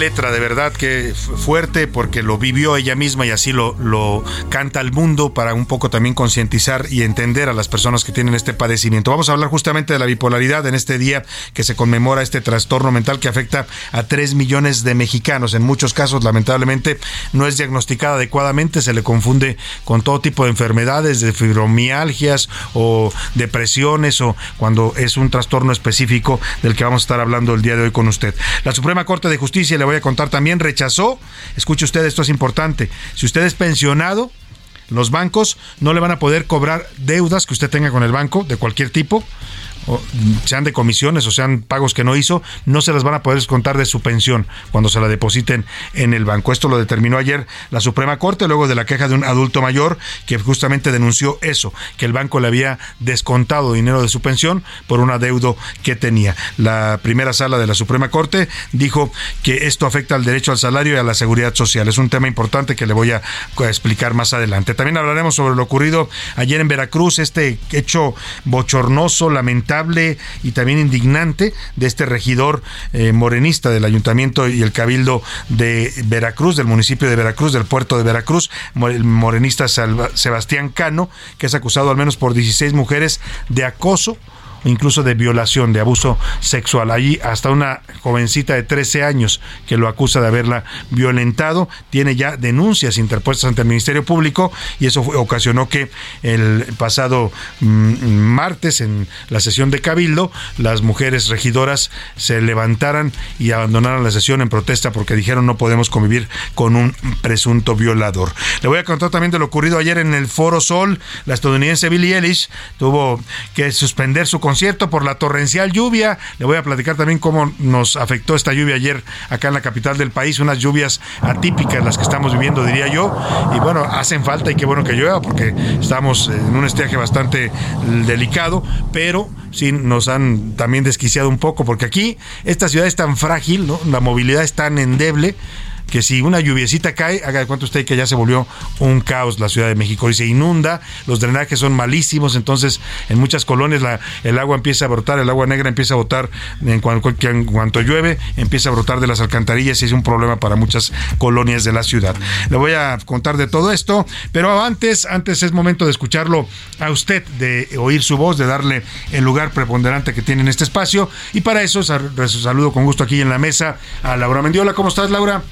S8: Letra, de verdad que fuerte, porque lo vivió ella misma y así lo, lo canta al mundo para un poco también concientizar y entender a las personas que tienen este padecimiento. Vamos a hablar justamente de la bipolaridad en este día que se conmemora este trastorno mental que afecta a 3 millones de mexicanos. En muchos casos, lamentablemente, no es diagnosticada adecuadamente, se le confunde con todo tipo de enfermedades, de fibromialgias o depresiones o cuando es un trastorno específico del que vamos a estar hablando el día de hoy con usted. La Suprema Corte de Justicia le voy a contar también, rechazó, escuche usted, esto es importante, si usted es pensionado, los bancos no le van a poder cobrar deudas que usted tenga con el banco de cualquier tipo sean de comisiones o sean pagos que no hizo, no se las van a poder descontar de su pensión cuando se la depositen en el banco. Esto lo determinó ayer la Suprema Corte luego de la queja de un adulto mayor que justamente denunció eso, que el banco le había descontado dinero de su pensión por un adeudo que tenía. La primera sala de la Suprema Corte dijo que esto afecta al derecho al salario y a la seguridad social. Es un tema importante que le voy a explicar más adelante. También hablaremos sobre lo ocurrido ayer en Veracruz, este hecho bochornoso, lamentable y también indignante de este regidor eh, morenista del ayuntamiento y el cabildo de Veracruz, del municipio de Veracruz, del puerto de Veracruz, el morenista Sebastián Cano, que es acusado al menos por 16 mujeres de acoso incluso de violación, de abuso sexual. Allí hasta una jovencita de 13 años que lo acusa de haberla violentado, tiene ya denuncias interpuestas ante el Ministerio Público y eso ocasionó que el pasado mm, martes en la sesión de Cabildo las mujeres regidoras se levantaran y abandonaran la sesión en protesta porque dijeron no podemos convivir con un presunto violador. Le voy a contar también de lo ocurrido ayer en el Foro Sol. La estadounidense Billie Ellis tuvo que suspender su concierto por la torrencial lluvia. Le voy a platicar también cómo nos afectó esta lluvia ayer acá en la capital del país, unas lluvias atípicas las que estamos viviendo, diría yo. Y bueno, hacen falta y qué bueno que llueva porque estamos en un estiaje bastante delicado, pero sí nos han también desquiciado un poco porque aquí esta ciudad es tan frágil. La movilidad es tan endeble que si una lluviecita cae, haga de cuenta usted que ya se volvió un caos la Ciudad de México y se inunda, los drenajes son malísimos, entonces en muchas colonias la, el agua empieza a brotar, el agua negra empieza a brotar en cuanto, en cuanto llueve, empieza a brotar de las alcantarillas y es un problema para muchas colonias de la ciudad. Le voy a contar de todo esto, pero antes, antes es momento de escucharlo a usted, de oír su voz, de darle el lugar preponderante que tiene en este espacio y para eso saludo con gusto aquí en la mesa a Laura Mendiola. ¿Cómo estás, Laura?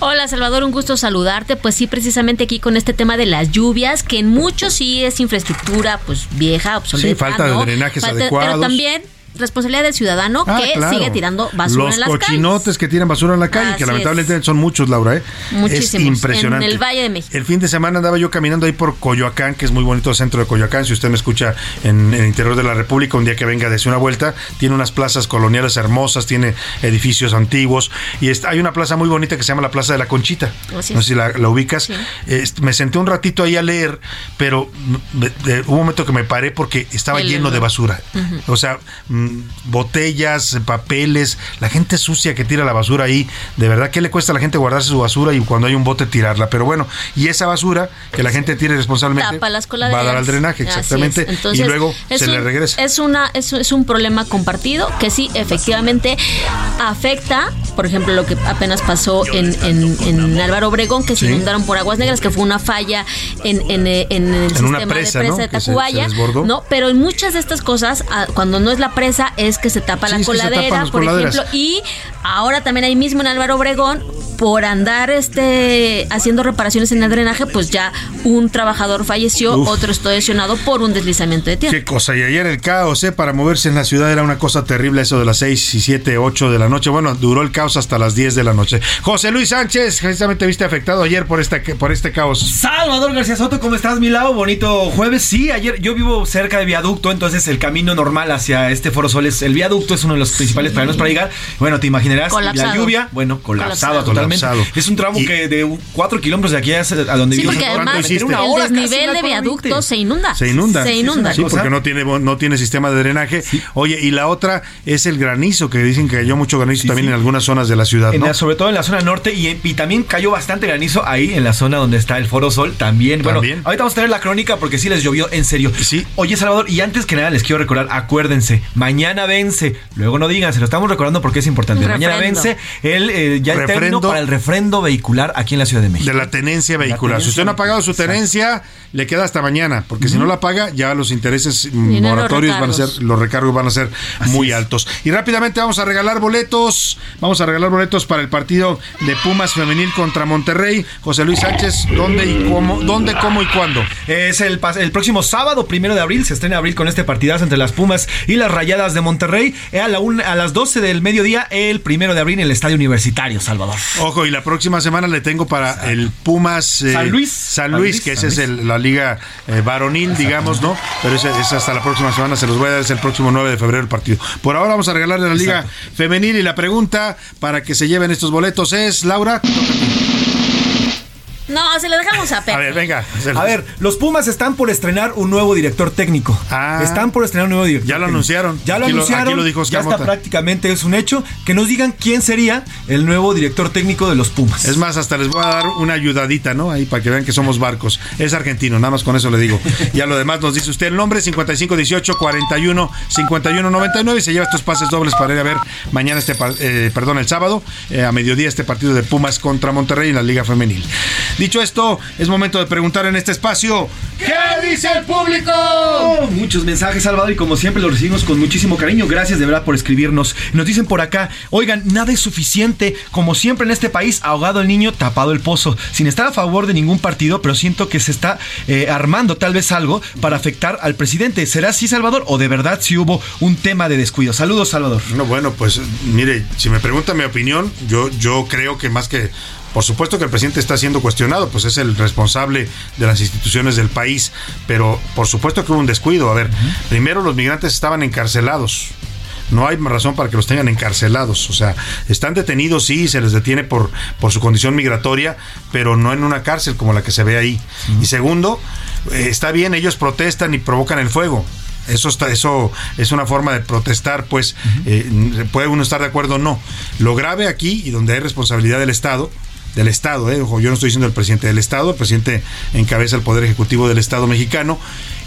S9: Hola Salvador, un gusto saludarte. Pues sí, precisamente aquí con este tema de las lluvias, que en muchos sí es infraestructura pues vieja, obsoleta.
S8: Sí, falta de drenajes
S9: Falta-
S8: adecuados.
S9: Pero también responsabilidad del ciudadano
S8: Ah,
S9: que
S8: claro.
S9: sigue tirando basura
S8: Los
S9: en las calles.
S8: cochinotes que tiran basura en la calle,
S9: Así
S8: que lamentablemente son muchos, Laura, ¿eh?
S9: Muchísimos.
S8: Es impresionante.
S9: En el Valle de México.
S8: El fin de semana andaba yo caminando ahí por Coyoacán, que es muy bonito el centro de Coyoacán. Si usted me escucha en, en el interior de la República, un día que venga, desde una vuelta. Tiene unas plazas coloniales hermosas, tiene edificios antiguos. Y está- hay una plaza muy bonita que se llama la Plaza de la Conchita.
S9: Así
S8: no
S9: es.
S8: sé si la, la ubicas. Me senté un ratito ahí a leer, pero me- de- hubo un momento que me paré porque estaba
S9: El
S8: lleno de basura. O sea, mm, botellas, papeles, la gente sucia que tira la basura ahí. De verdad, ¿qué le cuesta a la gente guardarse su basura y cuando hay un bote tirarla? Pero bueno, y esa basura que la gente tire responsablemente
S9: las
S8: va a dar al drenaje, exactamente.
S9: es. Entonces,
S8: y luego se le regresa.
S9: Es, una, es, es un problema compartido que sí, efectivamente, afecta, por ejemplo, lo que apenas pasó en, en, en Álvaro Obregón, que se
S8: Sí.
S9: inundaron por aguas negras, que fue una falla en, en, eh, en el sistema
S8: presa,
S9: de
S8: ¿no?
S9: presa de
S8: Que se- se
S9: Tacubaya. ¿no? Pero en muchas de estas cosas, ah, cuando no es la presa, es que se tapa
S8: Sí,
S9: la coladera, por
S8: coladeras.
S9: ejemplo, y ahora también ahí mismo en Álvaro Obregón, por andar este haciendo reparaciones en el drenaje, pues ya un trabajador falleció,
S8: Uf.
S9: otro está lesionado por un deslizamiento de tierra.
S8: Qué cosa, y ayer el caos, ¿eh? Para moverse en la ciudad era una cosa terrible, eso de las 6 y 7, 8 de la noche. Bueno, duró el caos hasta las 10 de la noche. José Luis Sánchez, precisamente viste afectado ayer por, esta, por este caos.
S12: Salvador García Soto, ¿cómo estás, mi lado? Bonito jueves. Sí, ayer yo vivo cerca de viaducto, entonces el camino normal hacia este Foro Sol es el viaducto, es uno de los principales problemas para llegar. Bueno, te imaginarás
S9: Colapsado.
S12: la lluvia, bueno, colapsado,
S9: Colapsado.
S12: totalmente.
S8: Colapsado.
S12: Es un tramo que de 4 kilómetros de aquí a a donde
S9: Sí,
S12: vivo.
S9: porque
S8: ¿Cuánto
S9: además
S8: hiciste?
S9: el
S12: hora
S9: desnivel de
S12: 420.
S9: viaducto se inunda.
S8: Se inunda.
S9: Se inunda.
S8: Sí, porque no tiene, no tiene sistema de drenaje. Oye, y la otra es el granizo, que dicen que cayó mucho granizo también
S12: sí.
S8: en algunas zonas de la ciudad,
S12: En
S8: ¿no?
S12: la- sobre todo en la zona norte y, y también cayó bastante granizo ahí en la zona donde está el Foro Sol también. Bueno,
S8: También.
S12: ahorita vamos a tener la crónica porque sí les llovió en serio.
S8: Sí.
S12: Oye, Salvador, y antes que nada les quiero recordar, acuérdense, mañana vence, luego no digan, se lo estamos recordando porque es importante. Mañana vence el eh, ya el término
S8: Refrendo.
S12: para el refrendo vehicular aquí en la Ciudad de México.
S8: De la tenencia vehicular.
S12: tenencia
S8: si usted no ha pagado su tenencia, le queda hasta mañana, porque si no la paga, ya los intereses moratorios van a ser, los recargos van a ser muy altos. Y rápidamente vamos a regalar boletos, vamos a regalar boletos para el partido de Pumas femenil contra Monterrey. José Luis Sánchez, ¿dónde y cómo, dónde, cómo y cuándo?
S12: Es el, el próximo sábado, primero de abril, se estrena abril con este partidazo entre las Pumas y las Rayadas de Monterrey. Eh, A, la una- a las 12 del mediodía, el primero de abril en el Estadio Universitario, Salvador.
S8: Ojo, y la próxima semana le tengo para el Pumas eh,
S12: San Luis.
S8: San Luis, que esa es el- la liga eh, varonil, digamos, ¿no? Pero es hasta la próxima semana, se los voy a dar, es el próximo 9 de febrero el partido. Por ahora vamos a regalarle la liga femenil y la pregunta para que se lleven estos boletos es, Laura,
S9: No, se lo dejamos a Pepe.
S8: a ver, venga.
S12: A ver, los Pumas están por estrenar un nuevo director técnico.
S8: Ah.
S12: están por estrenar un nuevo director.
S8: Ya lo
S12: técnico.
S8: anunciaron.
S12: Ya lo
S8: Aquí lo-
S12: anunciaron.
S8: aquí lo dijo
S12: ya está prácticamente es un hecho. Que nos digan quién sería el nuevo director técnico de los Pumas.
S8: Es más, hasta les voy a dar una ayudadita, ¿no? Ahí para que vean que somos barcos. Es argentino, nada más con eso le digo. Ya lo demás nos dice usted el nombre, 5518 41 51 99 y se lleva estos pases dobles para ir a ver mañana este, par- eh, perdón, el sábado, eh, a mediodía este partido de Pumas contra Monterrey en la Liga Femenil. Dicho esto, es momento de preguntar en este espacio, ¿qué dice el público?
S12: Muchos mensajes, Salvador, y como siempre los recibimos con muchísimo cariño. Gracias de verdad por escribirnos. Nos dicen por acá, oigan, nada es suficiente. Como siempre en este país, ahogado el niño, tapado el pozo. Sin estar a favor de ningún partido, pero siento que se está eh, armando tal vez algo para afectar al presidente. ¿Será así, Salvador? ¿O de verdad si hubo un tema de descuido? Saludos, Salvador.
S8: No, bueno, pues mire, si me pregunta mi opinión, yo, yo creo que más que, por supuesto que el presidente está siendo cuestionado, pues es el responsable de las instituciones del país, pero por supuesto que hubo un descuido. A ver, primero los migrantes estaban encarcelados. No hay razón para que los tengan encarcelados. O sea, están detenidos, sí, se les detiene por, por su condición migratoria, pero no en una cárcel como la que se ve ahí. Y segundo, eh, está bien, ellos protestan y provocan el fuego. Eso está, eso es una forma de protestar, pues eh, puede uno estar de acuerdo o no. Lo grave aquí y donde hay responsabilidad del Estado, del Estado, eh, ojo, yo no estoy diciendo el presidente del Estado, el presidente encabeza el poder ejecutivo del Estado mexicano,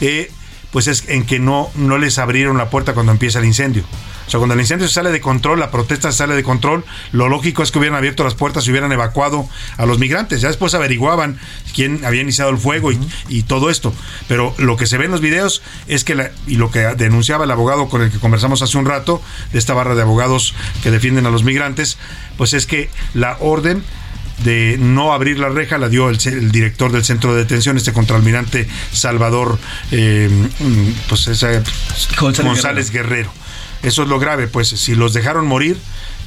S8: eh, pues es en que no, no les abrieron la puerta cuando empieza el incendio. O sea, cuando el incendio se sale de control, la protesta sale de control, lo lógico es que hubieran abierto las puertas y hubieran evacuado a los migrantes. Ya después averiguaban quién había iniciado el fuego y, y todo esto. Pero lo que se ve en los videos es que, la- y lo que denunciaba el abogado con el que conversamos hace un rato, de esta barra de abogados que defienden a los migrantes, pues es que la orden de no abrir la reja la dio el, el director del centro de detención, este contraalmirante Salvador eh, pues esa,
S12: González
S8: González Guerrero. Eso es lo grave, pues si los dejaron morir,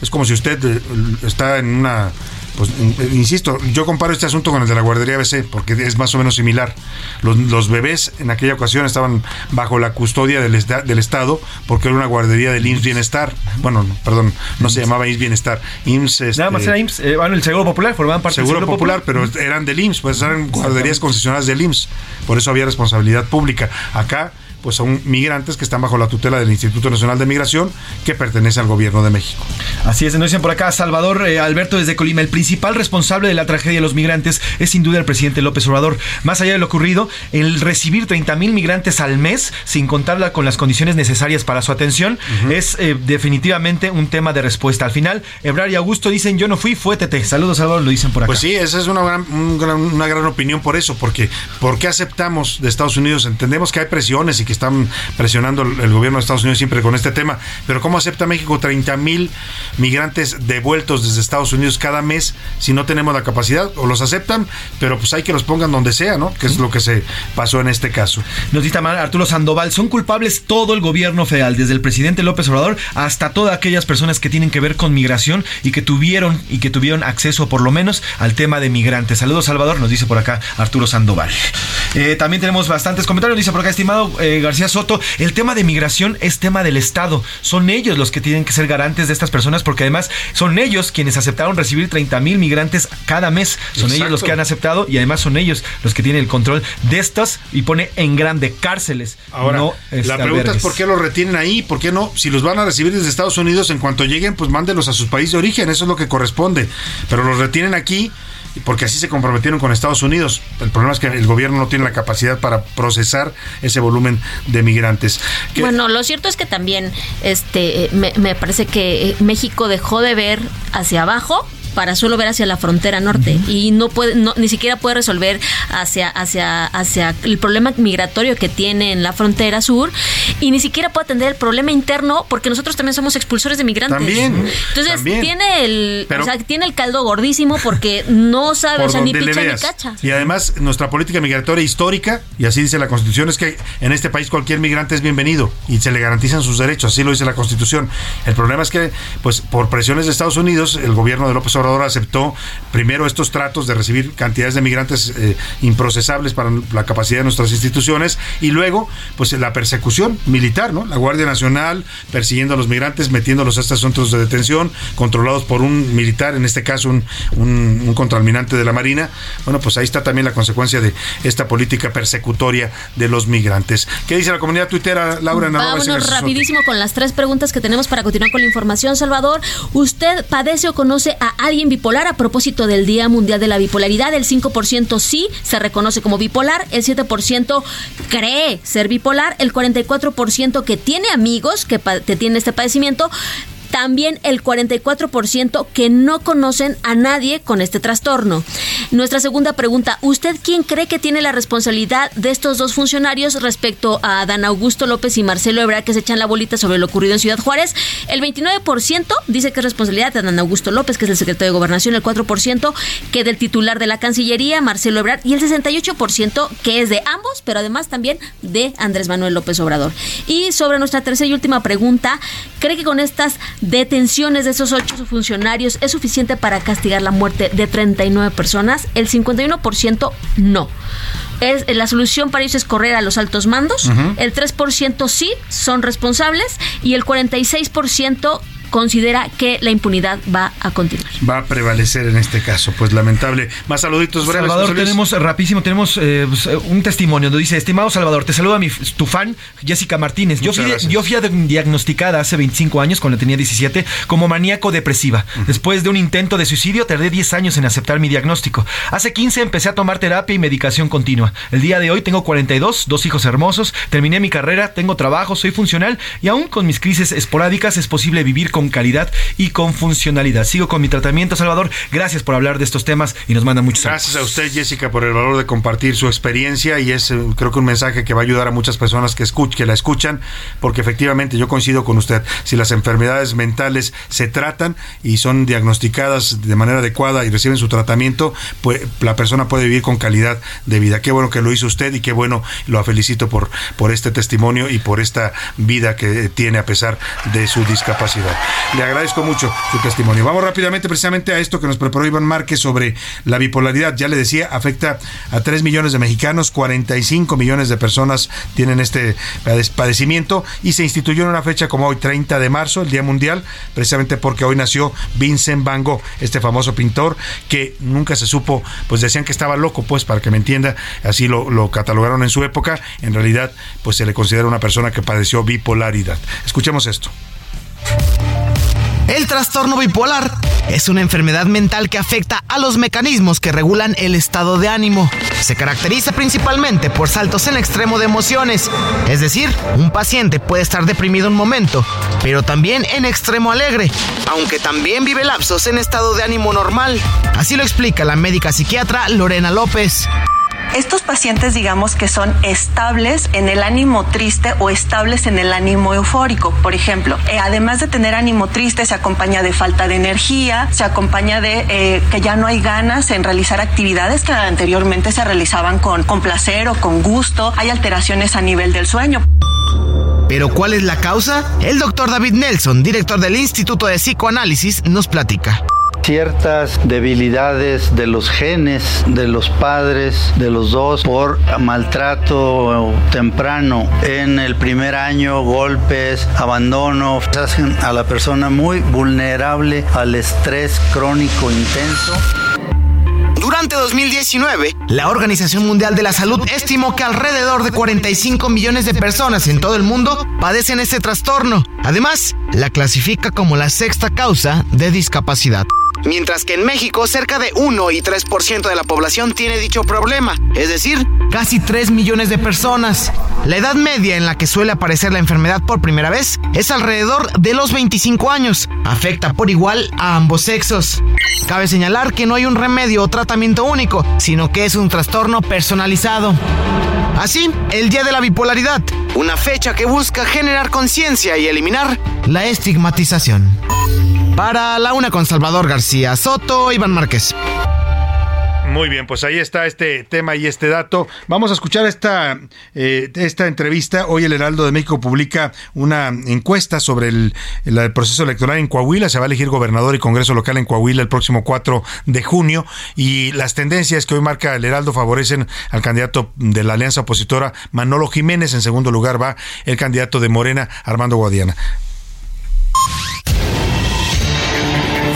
S8: es como si usted eh, está en una pues in- insisto, yo comparo este asunto con el de la guardería ABC porque es más o menos similar. Los, los bebés en aquella ocasión estaban bajo la custodia del, esta- del Estado porque era una guardería del IMSS Bienestar. Bueno, no, perdón, no se llamaba IMSS Bienestar. IMSS.
S12: Nada
S8: este,
S12: más era IMSS, eh, bueno, el Seguro Popular, formaban parte
S8: Seguro
S12: del Seguro
S8: Popular, pero eran del IMSS, pues eran guarderías concesionadas del IMSS. Por eso había responsabilidad pública. Acá, pues son migrantes que están bajo la tutela del Instituto Nacional de Migración que pertenece al gobierno de México.
S12: Así es, nos dicen por acá, Salvador eh, Alberto desde Colima, el principal responsable de la tragedia de los migrantes es sin duda el presidente López Obrador. Más allá de lo ocurrido, el recibir 30 mil migrantes al mes, sin contarla con las condiciones necesarias para su atención, es eh, definitivamente un tema de respuesta. Al final, Ebrar y Augusto dicen, yo no fui, fue Tete. Saludos, Salvador, lo dicen por acá.
S8: Pues sí, esa es una gran, un gran- una gran opinión por eso, porque ¿por qué aceptamos de Estados Unidos? Entendemos que hay presiones y que están presionando el gobierno de Estados Unidos siempre con este tema, pero ¿cómo acepta México 30 mil migrantes devueltos desde Estados Unidos cada mes si no tenemos la capacidad? O los aceptan, pero pues hay que los pongan donde sea, ¿no? Que es lo que se pasó en este caso.
S12: Nos dice Arturo Sandoval, son culpables todo el gobierno federal, desde el presidente López Obrador hasta todas aquellas personas que tienen que ver con migración y que tuvieron y que tuvieron acceso por lo menos al tema de migrantes. Saludos Salvador, nos dice por acá Arturo Sandoval. Eh, también tenemos bastantes comentarios, dice por acá estimado eh, García Soto, el tema de migración es tema del Estado, son ellos los que tienen que ser garantes de estas personas porque además son ellos quienes aceptaron recibir 30 mil migrantes cada mes, son ellos los que han aceptado y además son ellos los que tienen el control de estas y pone en grande cárceles.
S8: Ahora,
S12: no, este,
S8: la pregunta
S12: albergues.
S8: es por qué los retienen ahí, por qué no, si los van a recibir desde Estados Unidos, en cuanto lleguen, pues mándelos a sus países de origen, eso es lo que corresponde. Pero los retienen aquí porque así se comprometieron con Estados Unidos. El problema es que el gobierno no tiene la capacidad para procesar ese volumen de migrantes.
S9: Bueno, lo cierto es que también este me, me parece que México dejó de ver hacia abajo para solo ver hacia la frontera norte y no puede no, ni siquiera puede resolver hacia hacia hacia el problema migratorio que tiene en la frontera sur y ni siquiera puede atender el problema interno porque nosotros también somos expulsores de migrantes.
S8: También,
S9: Entonces,
S8: también.
S9: tiene el
S8: Pero-
S9: o sea, tiene el caldo gordísimo porque no sabe, o
S8: por
S9: sea, ni picha ni cacha.
S8: Y además, nuestra política migratoria histórica, y así dice la Constitución, es que en este país cualquier migrante es bienvenido y se le garantizan sus derechos, así lo dice la Constitución. El problema es que, pues, por presiones de Estados Unidos, el gobierno de López Obrador aceptó primero estos tratos de recibir cantidades de migrantes eh, improcesables para la capacidad de nuestras instituciones y luego, pues, la persecución militar, ¿no? La Guardia Nacional persiguiendo a los migrantes, metiéndolos a estos centros de detención, controlados por un militar, en este caso un, un, un contraalmirante de la Marina. Bueno, pues ahí está también la consecuencia de esta política persecutoria de los migrantes. ¿Qué dice la comunidad tuitera, Laura? en
S9: Vámonos rapidísimo con las tres preguntas que tenemos para continuar con la información, Salvador. ¿Usted padece o conoce a alguien bipolar a propósito del Día Mundial de la Bipolaridad? El 5% sí se reconoce como bipolar, el 7% cree ser bipolar, el 44% que tiene amigos que, que tienen este padecimiento también el 44% que no conocen a nadie con este trastorno. Nuestra segunda pregunta, ¿usted quién cree que tiene la responsabilidad de estos dos funcionarios respecto a Dan Augusto López y Marcelo Ebrard que se echan la bolita sobre lo ocurrido en Ciudad Juárez? El 29% dice que es responsabilidad de Dan Augusto López, que es el secretario de Gobernación, el 4% que del titular de la Cancillería, Marcelo Ebrard, y el 68% que es de ambos, pero además también de Andrés Manuel López Obrador. Y sobre nuestra tercera y última pregunta, ¿cree que con estas detenciones de esos ocho funcionarios es suficiente para castigar la muerte de 39 personas? El 51% no. Es, la solución para ellos es correr a los altos mandos.
S8: Ujú.
S9: El 3% sí son responsables y el 46% considera que la impunidad va a continuar.
S8: Va a prevalecer en este caso, pues lamentable. Más saluditos breves.
S12: Salvador,
S8: José Luis.
S12: tenemos rapidísimo, tenemos eh, pues, eh, un testimonio donde dice, estimado Salvador, te saluda mi, tu fan Jessica Martínez. Fui, yo fui diagnosticada hace 25 años, cuando tenía 17, como maníaco depresiva. Después de un intento de suicidio, tardé 10 años en aceptar mi diagnóstico. Hace 15 empecé a tomar terapia y medicación continua. El día de hoy tengo 42, dos hijos hermosos, terminé mi carrera, tengo trabajo, soy funcional y aún con mis crisis esporádicas es posible vivir con con calidad y con funcionalidad. Sigo con mi tratamiento, Salvador. Gracias por hablar de estos temas y nos manda muchos
S8: Gracias a usted, Jessica, por el valor de compartir su experiencia y es eh, creo que un mensaje que va a ayudar a muchas personas que, escuch que la escuchan, porque efectivamente yo coincido con usted. Si las enfermedades mentales se tratan y son diagnosticadas de manera adecuada y reciben su tratamiento, pues la persona puede vivir con calidad de vida. Qué bueno que lo hizo usted y qué bueno, lo felicito por, por este testimonio y por esta vida que tiene a pesar de su discapacidad. Le agradezco mucho su testimonio. Vamos rápidamente precisamente a esto que nos preparó Iván Márquez sobre la bipolaridad. Ya le decía, afecta a 3 millones de mexicanos, 45 millones de personas tienen este padecimiento y se instituyó en una fecha como hoy, 30 de marzo, el Día Mundial, precisamente porque hoy nació Vincent Van Gogh, este famoso pintor que nunca se supo, pues decían que estaba loco, pues para que me entienda, así lo, lo catalogaron en su época, en realidad pues se le considera una persona que padeció bipolaridad. Escuchemos esto.
S27: El trastorno bipolar es una enfermedad mental que afecta a los mecanismos que regulan el estado de ánimo. Se caracteriza principalmente por saltos en extremo de emociones, es decir, un paciente puede estar deprimido un momento, pero también en extremo alegre, aunque también vive lapsos en estado de ánimo normal. Así lo explica la médica psiquiatra Lorena López.
S28: Estos pacientes, digamos que son estables en el ánimo triste o estables en el ánimo eufórico. Por ejemplo, eh, además de tener ánimo triste, se acompaña de falta de energía, se acompaña de eh, que ya no hay ganas en realizar actividades que anteriormente se realizaban con, con placer o con gusto. Hay alteraciones a nivel del sueño.
S27: ¿Pero cuál es la causa? El doctor David Nelson, director del Instituto de Psicoanálisis, nos platica
S29: ciertas debilidades de los genes de los padres de los dos por maltrato temprano en el primer año, golpes, abandono, hacen a la persona muy vulnerable al estrés crónico intenso.
S27: Durante 2019, la Organización Mundial de la Salud estimó que alrededor de 45 millones de personas en todo el mundo padecen este trastorno. Además, la clasifica como la sexta causa de discapacidad mientras que en México cerca de 1 y 3% de la población tiene dicho problema, es decir, casi 3 millones de personas. La edad media en la que suele aparecer la enfermedad por primera vez es alrededor de los 25 años. Afecta por igual a ambos sexos. Cabe señalar que no hay un remedio o tratamiento único, sino que es un trastorno personalizado. Así, el Día de la Bipolaridad, una fecha que busca generar conciencia y eliminar la estigmatización. Para la una con Salvador García Soto, Iván Márquez.
S8: Muy bien, pues ahí está este tema y este dato. Vamos a escuchar esta, eh, esta entrevista. Hoy el Heraldo de México publica una encuesta sobre el, el, proceso electoral en Coahuila. Se va a elegir gobernador y Congreso local en Coahuila el próximo 4 de junio. Y las tendencias que hoy marca el Heraldo favorecen al candidato de la alianza opositora Manolo Jiménez. En segundo lugar va el candidato de Morena, Armando Guadiana.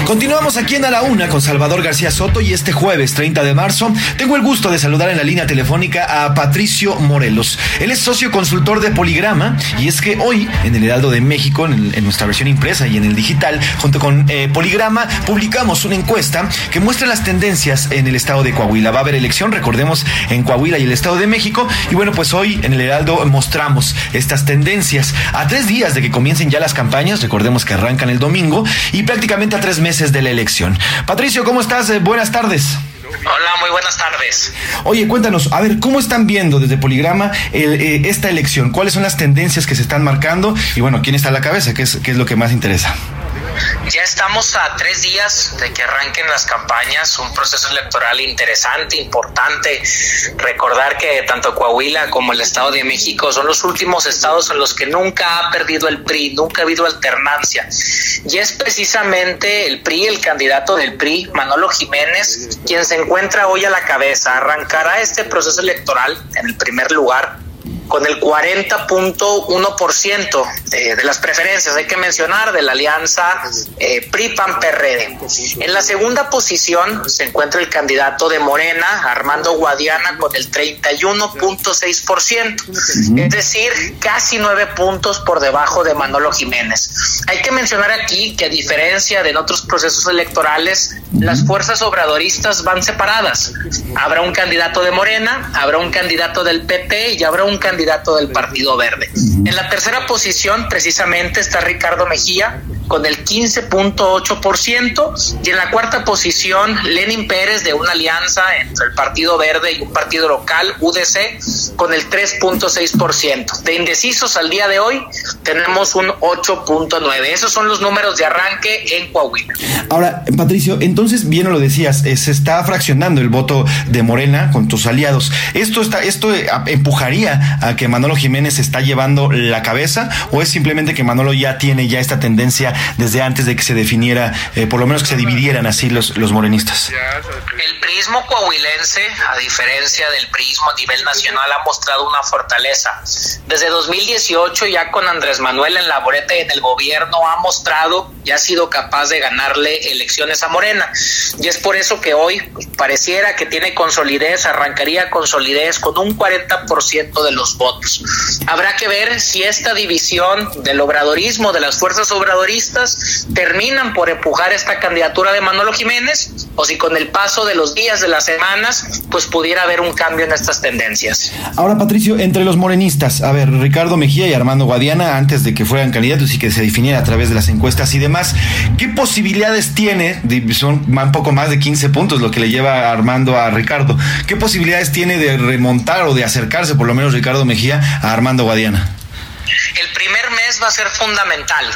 S12: Continuamos aquí en A la Una con Salvador García Soto y este jueves 30 de marzo tengo el gusto de saludar en la línea telefónica a Patricio Morelos. Él es socio consultor de Poligrama y es que hoy en el Heraldo de México, en, nuestra versión impresa y en el digital, junto con eh, Poligrama, publicamos una encuesta que muestra las tendencias en el estado de Coahuila. Va a haber elección, recordemos, en Coahuila y el estado de México. Y bueno, pues hoy en el Heraldo mostramos estas tendencias. A tres días de que comiencen ya las campañas, recordemos que arrancan el domingo, y prácticamente a tres meses de la elección. Patricio, ¿cómo estás? Eh, buenas tardes.
S30: Hola, muy buenas tardes.
S12: Oye, cuéntanos, a ver, ¿cómo están viendo desde Poligrama eh, esta elección? ¿Cuáles son las tendencias que se están marcando? Y bueno, ¿quién está a la cabeza? ¿Qué es, qué es lo que más interesa?
S30: Ya estamos a tres días de que arranquen las campañas, un proceso electoral interesante, importante. Recordar que tanto Coahuila como el Estado de México son los últimos estados en los que nunca ha perdido el PRI, nunca ha habido alternancia. Y es precisamente el PRI, el candidato del PRI, Manolo Jiménez, quien se encuentra hoy a la cabeza. Arrancará este proceso electoral en el primer lugar con el 40.1% de, de las preferencias, hay que mencionar, de la alianza eh, PRI-PAN-PRD. En la segunda posición se encuentra el candidato de Morena, Armando Guadiana, con el 31.6%, es decir, casi nueve puntos por debajo de Manolo Jiménez. Hay que mencionar aquí que a diferencia de en otros procesos electorales, las fuerzas obradoristas van separadas. Habrá un candidato de Morena, habrá un candidato del PP y habrá un candidato candidato del Partido Verde. En la tercera posición, precisamente, está Ricardo Mejía con el 15.8% y en la cuarta posición Lenin Pérez de una alianza entre el Partido Verde y un partido local, UDC, con el 3.6%. De indecisos al día de hoy tenemos un 8.9%. Esos son los números de arranque en Coahuila.
S12: Ahora, Patricio, entonces bien lo decías, eh, se está fraccionando el voto de Morena con tus aliados. ¿Esto, está, esto eh, empujaría a que Manolo Jiménez está llevando la cabeza o es simplemente que Manolo ya tiene ya esta tendencia desde antes de que se definiera, eh, por lo menos que se dividieran así los, los morenistas.
S30: El prismo coahuilense, a diferencia del prismo a nivel nacional, ha mostrado una fortaleza. Desde 2018, ya con Andrés Manuel en la boleta y en el gobierno, ha mostrado y ha sido capaz de ganarle elecciones a Morena. Y es por eso que hoy pareciera que tiene consolidez, arrancaría con solidez con un 40% de los votos. Habrá que ver si esta división del obradorismo, de las fuerzas obradoristas, terminan por empujar esta candidatura de Manolo Jiménez o si con el paso de los días, de las semanas, pues pudiera haber un cambio en estas tendencias.
S12: Ahora, Patricio, entre los morenistas, a ver, Ricardo Mejía y Armando Guadiana, antes de que fueran candidatos y que se definiera a través de las encuestas y demás, ¿qué posibilidades tiene? Son un poco más de 15 puntos lo que le lleva Armando a Ricardo. ¿Qué posibilidades tiene de remontar o de acercarse, por lo menos Ricardo Mejía, a Armando Guadiana?
S30: El primer mes va a ser fundamental.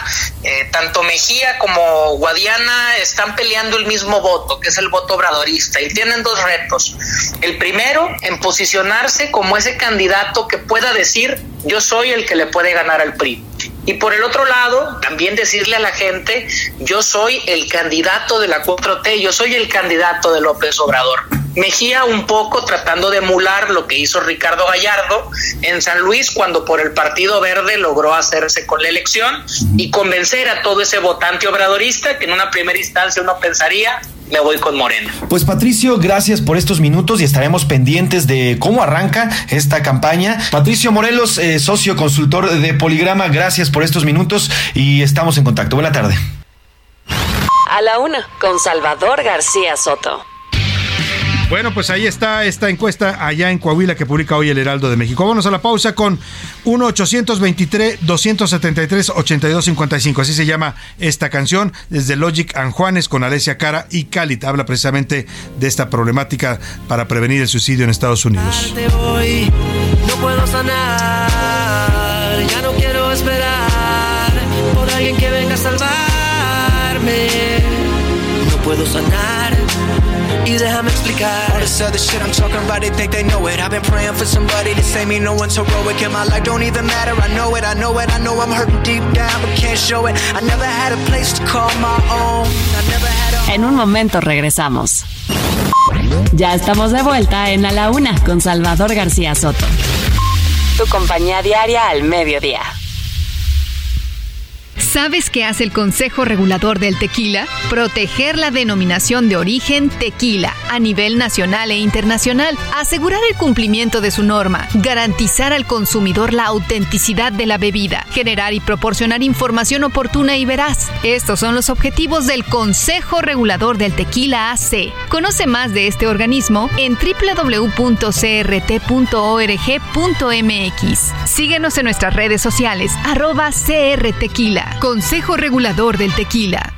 S30: Eh, tanto Mejía como Guadiana están peleando el mismo voto, que es el voto obradorista, y tienen dos retos. El primero, en posicionarse como ese candidato que pueda decir, yo soy el que le puede ganar al PRI. Y por el otro lado, también decirle a la gente, yo soy el candidato de la 4T, yo soy el candidato de López Obrador. Mejía un poco tratando de emular lo que hizo Ricardo Gallardo en San Luis cuando por el Partido Verde logró hacerse con la elección y convencer a todo ese votante obradorista que en una primera instancia uno pensaría me voy con Morena.
S12: Pues Patricio, gracias por estos minutos y estaremos pendientes de cómo arranca esta campaña. Patricio Morelos, eh, socio consultor de Poligrama, gracias por estos minutos y estamos en contacto. Buena tarde.
S2: A la una, con Salvador García Soto.
S8: Bueno, pues ahí está esta encuesta allá en Coahuila que publica hoy el Heraldo de México. Vamos a la pausa con 1-823-273-8255. Así se llama esta canción desde Logic and Juanes con Alesia Cara y Calit. Habla precisamente de esta problemática para prevenir el suicidio en Estados Unidos.
S3: no puedo sanar, déjame explicar. All this other shit I'm talking about, they think they know it. I've been praying for somebody to save me, no one's heroic. In my life don't even matter, I know it, I know it, I know I'm hurting deep down, but can't show it. I never had a place to call my own. I never had a...
S2: En un momento regresamos. Ya estamos de vuelta en A la Una con Salvador García Soto. Tu compañía diaria al mediodía.
S31: ¿Sabes qué hace el Consejo Regulador del Tequila? Proteger la denominación de origen tequila a nivel nacional e internacional, asegurar el cumplimiento de su norma, garantizar al consumidor la autenticidad de la bebida, generar y proporcionar información oportuna y veraz. Estos son los objetivos del Consejo Regulador del Tequila AC. Conoce más de este organismo en www.crt.org.mx. Síguenos en nuestras redes sociales, arroba crtequila. Consejo Regulador del Tequila.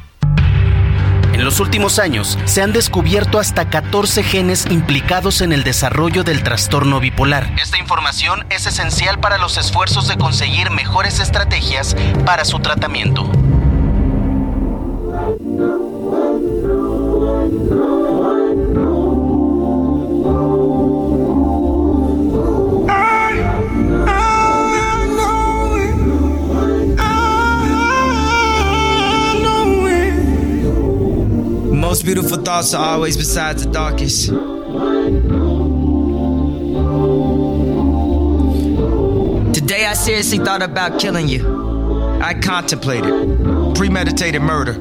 S18: En los últimos años se han descubierto hasta 14 genes implicados en el desarrollo del trastorno bipolar. Esta información es esencial para los esfuerzos de conseguir mejores estrategias para su tratamiento.
S32: Most beautiful thoughts are always beside the darkest. Today I seriously thought about killing you. I contemplated premeditated murder.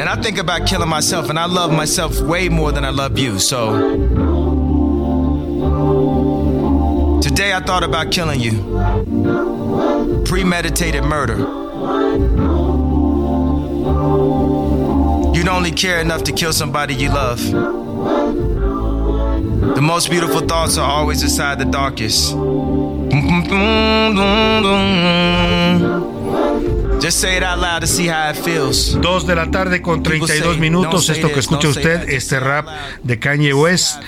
S32: And I think about killing myself, and I love myself way more than I love you, so. Today I thought about killing you. Premeditated murder. You'd only care enough to kill somebody you love. The most beautiful thoughts are always inside the darkest. Just say it out loud to see how it feels.
S8: Dos de la tarde con 32 minutos. Esto que escucha usted, este rap de Kanye West,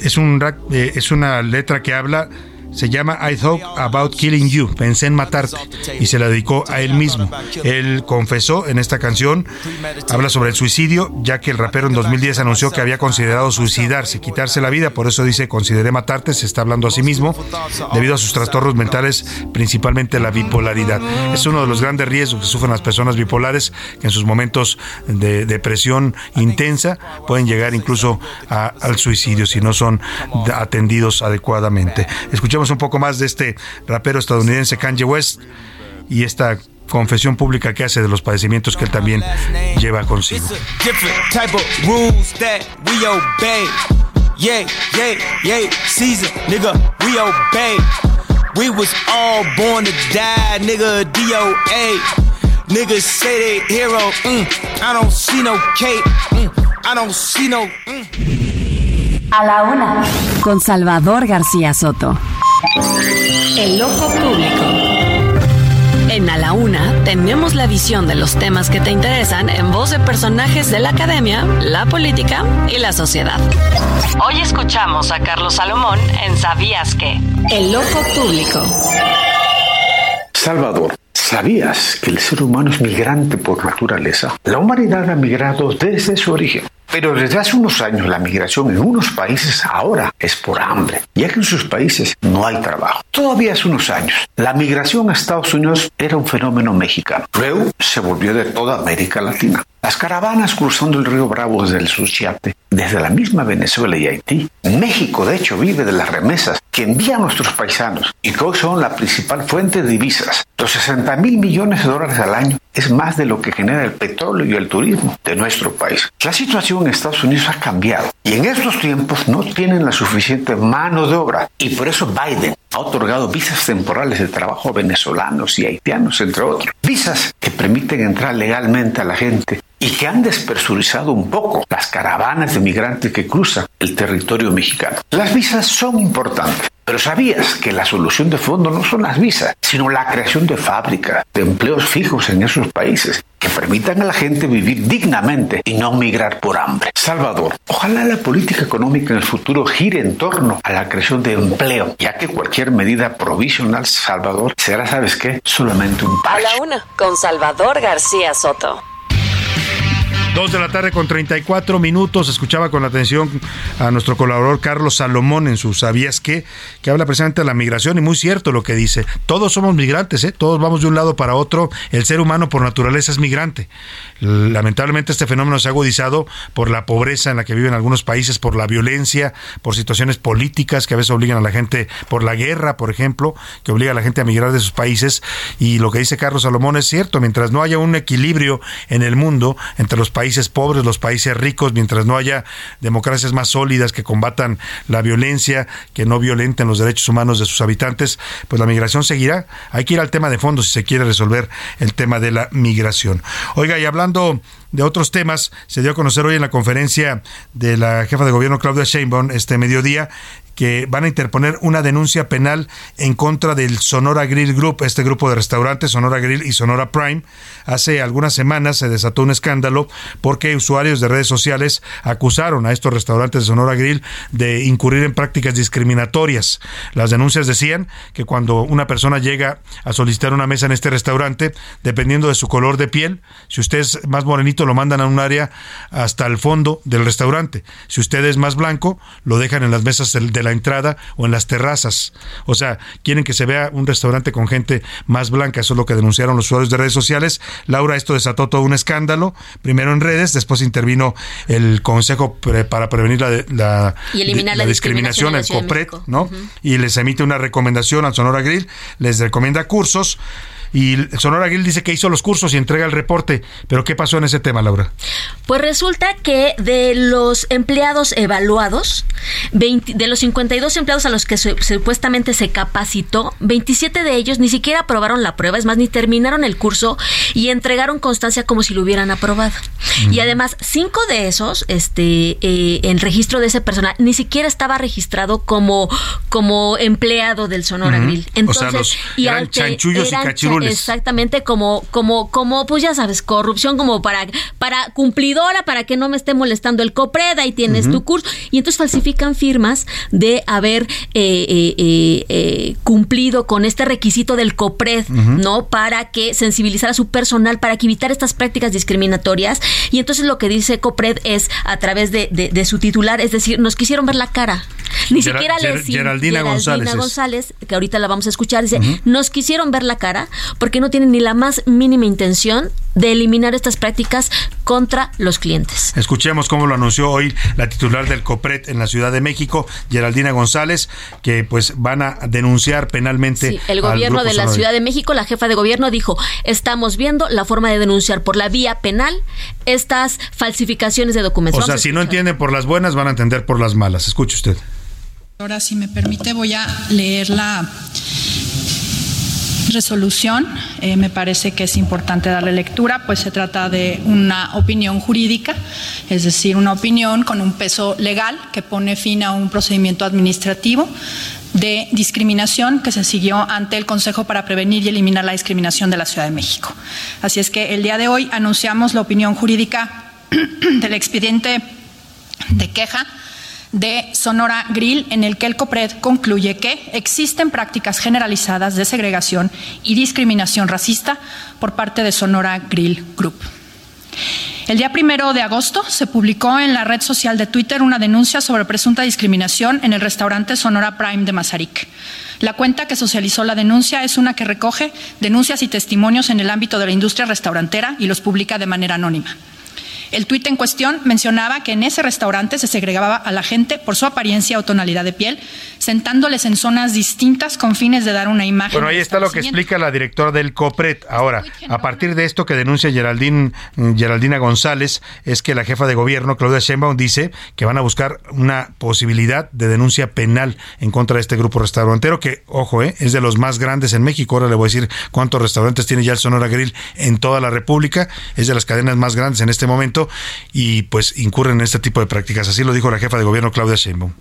S8: es un rap, eh, es una letra que habla se llama I Thought About Killing You, pensé en matarte, y se la dedicó a él mismo. Él confesó en esta canción, habla sobre el suicidio, ya que el rapero en 2010 anunció que había considerado suicidarse, quitarse la vida, por eso dice consideré matarte, se está hablando a sí mismo, debido a sus trastornos mentales, principalmente la bipolaridad. Es uno de los grandes riesgos que sufren las personas bipolares, que en sus momentos de depresión intensa pueden llegar incluso al suicidio si no son atendidos adecuadamente. Escuchemos un poco más de este rapero estadounidense Kanye West y esta confesión pública que hace de los padecimientos que él también lleva consigo. Yeah, yeah, yeah, Caesar, nigga, we obey. We was all born to die, nigga, DOA. Niggas say they hero, mm, I don't see no cape, mm, I don't see no.
S2: Mm. A la una. Con Salvador García Soto. El ojo público. En A la Una tenemos la visión de los temas que te interesan en voz de personajes de la academia, la política y la sociedad. Hoy escuchamos a Carlos Salomón en Sabías que. El ojo público.
S33: Salvador. ¿Sabías que el ser humano es migrante por naturaleza? La humanidad ha migrado desde su origen. Pero desde hace unos años la migración en unos países ahora es por hambre, ya que en sus países no hay trabajo. Todavía hace unos años, la migración a Estados Unidos era un fenómeno mexicano. Luego se volvió de toda América Latina. Las caravanas cruzando el río Bravo desde el Suchiate, desde la misma Venezuela y Haití. México, de hecho, vive de las remesas que envían nuestros paisanos y que hoy son la principal fuente de divisas. Los 60 mil millones de dólares al año es más de lo que genera el petróleo y el turismo de nuestro país. La situación en Estados Unidos ha cambiado y en estos tiempos no tienen la suficiente mano de obra y por eso Biden ha otorgado visas temporales de trabajo a venezolanos y haitianos, entre otros. Visas que permiten entrar legalmente a la gente y que han despersurizado un poco las caravanas de migrantes que cruzan el territorio mexicano. Las visas son importantes, pero ¿sabías que la solución de fondo no son las visas, sino la creación de fábricas, de empleos fijos en esos países que permitan a la gente vivir dignamente y no migrar por hambre? Salvador, ojalá la política económica en el futuro gire en torno a la creación de empleo, ya que cualquier medida provisional, Salvador, será, ¿sabes qué? Solamente un paso.
S2: A la una, con Salvador García Soto.
S8: Dos de la tarde con 34 minutos. Escuchaba con atención a nuestro colaborador Carlos Salomón en su ¿Sabías qué? Que habla precisamente de la migración y muy cierto lo que dice. Todos somos migrantes, ¿eh? todos vamos de un lado para otro. El ser humano por naturaleza es migrante. Lamentablemente este fenómeno se ha agudizado por la pobreza en la que viven algunos países, por la violencia, por situaciones políticas que a veces obligan a la gente, por la guerra, por ejemplo, que obliga a la gente a migrar de sus países. Y lo que dice Carlos Salomón es cierto. Mientras no haya un equilibrio en el mundo entre los países pobres, los países ricos, mientras no haya democracias más sólidas que combatan la violencia, que no violenten los derechos humanos de sus habitantes, pues la migración seguirá. Hay que ir al tema de fondo si se quiere resolver el tema de la migración. Oiga, y hablando de otros temas, se dio a conocer hoy en la conferencia de la jefa de gobierno Claudia Sheinbaum este mediodía que van a interponer una denuncia penal en contra del Sonora Grill Group, este grupo de restaurantes Sonora Grill y Sonora Prime. Hace algunas semanas se desató un escándalo porque usuarios de redes sociales acusaron a estos restaurantes de Sonora Grill de incurrir en prácticas discriminatorias. Las denuncias decían que cuando una persona llega a solicitar una mesa en este restaurante, dependiendo de su color de piel, si usted es más morenito lo mandan a un área hasta el fondo del restaurante. Si usted es más blanco, lo dejan en las mesas de la entrada o en las terrazas. O sea, quieren que se vea un restaurante con gente más blanca. Eso es lo que denunciaron los usuarios de redes sociales. Laura, esto desató todo un escándalo. Primero en redes, después intervino el Consejo para Prevenir la, la,
S9: y eliminar la, discriminación,
S8: el COPRET, ¿no? Y les emite una recomendación al Sonora Grill, les recomienda cursos y Sonora Grill dice que hizo los cursos y entrega el reporte. Pero ¿qué pasó en ese tema, Laura?
S9: Pues resulta que de los empleados evaluados, de los 52 empleados a los que supuestamente se capacitó, 27 de ellos ni siquiera aprobaron la prueba, es más, ni terminaron el curso y entregaron constancia como si lo hubieran aprobado. Y además, cinco de esos, este, eh, en registro de ese personal, ni siquiera estaba registrado como, como empleado del Sonora Grill. Entonces,
S8: y eran chanchullos y
S9: Exactamente, como, como, como, pues ya sabes, corrupción como para, para cumplidora, para que no me esté molestando el COPRED, ahí tienes tu curso. Y entonces falsifican firmas de haber eh, eh, cumplido con este requisito del COPRED, ¿no? Para que sensibilizar a su personal, para que evitar estas prácticas discriminatorias. Y entonces lo que dice COPRED es a través de, de, su titular, es decir, nos quisieron ver la cara. Ni siquiera le
S8: Geraldina, González,
S9: González, que ahorita la vamos a escuchar, dice, nos quisieron ver la cara porque no tienen ni la más mínima intención de eliminar estas prácticas contra los clientes.
S8: Escuchemos cómo lo anunció hoy la titular del COPRED en la Ciudad de México, Geraldina González, que pues van a denunciar penalmente. Sí,
S9: el gobierno de la Ciudad de México, la jefa de gobierno dijo, estamos viendo la forma de denunciar por la vía penal estas falsificaciones de documentos.
S8: O sea, si no entienden por las buenas, van a entender por las malas. Escuche usted.
S34: Ahora, si me permite, voy a leer la resolución. Eh, me parece que es importante darle lectura, pues se trata de una opinión jurídica, es decir, una opinión con un peso legal que pone fin a un procedimiento administrativo de discriminación que se siguió ante el Consejo para Prevenir y Eliminar la Discriminación de la Ciudad de México. Así es que el día de hoy anunciamos la opinión jurídica del expediente de queja de Sonora Grill, en el que el COPRED concluye que existen prácticas generalizadas de segregación y discriminación racista por parte de Sonora Grill Group. El día primero de agosto se publicó en la red social de Twitter una denuncia sobre presunta discriminación en el restaurante Sonora Prime de Mazarik. La cuenta que socializó la denuncia es una que recoge denuncias y testimonios en el ámbito de la industria restaurantera y los publica de manera anónima. El tuit en cuestión mencionaba que en ese restaurante se segregaba a la gente por su apariencia o tonalidad de piel, sentándoles en zonas distintas con fines de dar una imagen.
S8: Bueno, ahí está lo que explica la directora del COPRET. Ahora, a partir de esto que denuncia Geraldine, Geraldina González, es que la jefa de gobierno, Claudia Sheinbaum, dice que van a buscar una posibilidad de denuncia penal en contra de este grupo restaurantero, que, ojo, eh, es de los más grandes en México. Ahora le voy a decir cuántos restaurantes tiene ya el Sonora Grill en toda la República. Es de las cadenas más grandes en este momento y pues incurren en este tipo de prácticas. Así lo dijo la jefa de gobierno Claudia Sheinbaum.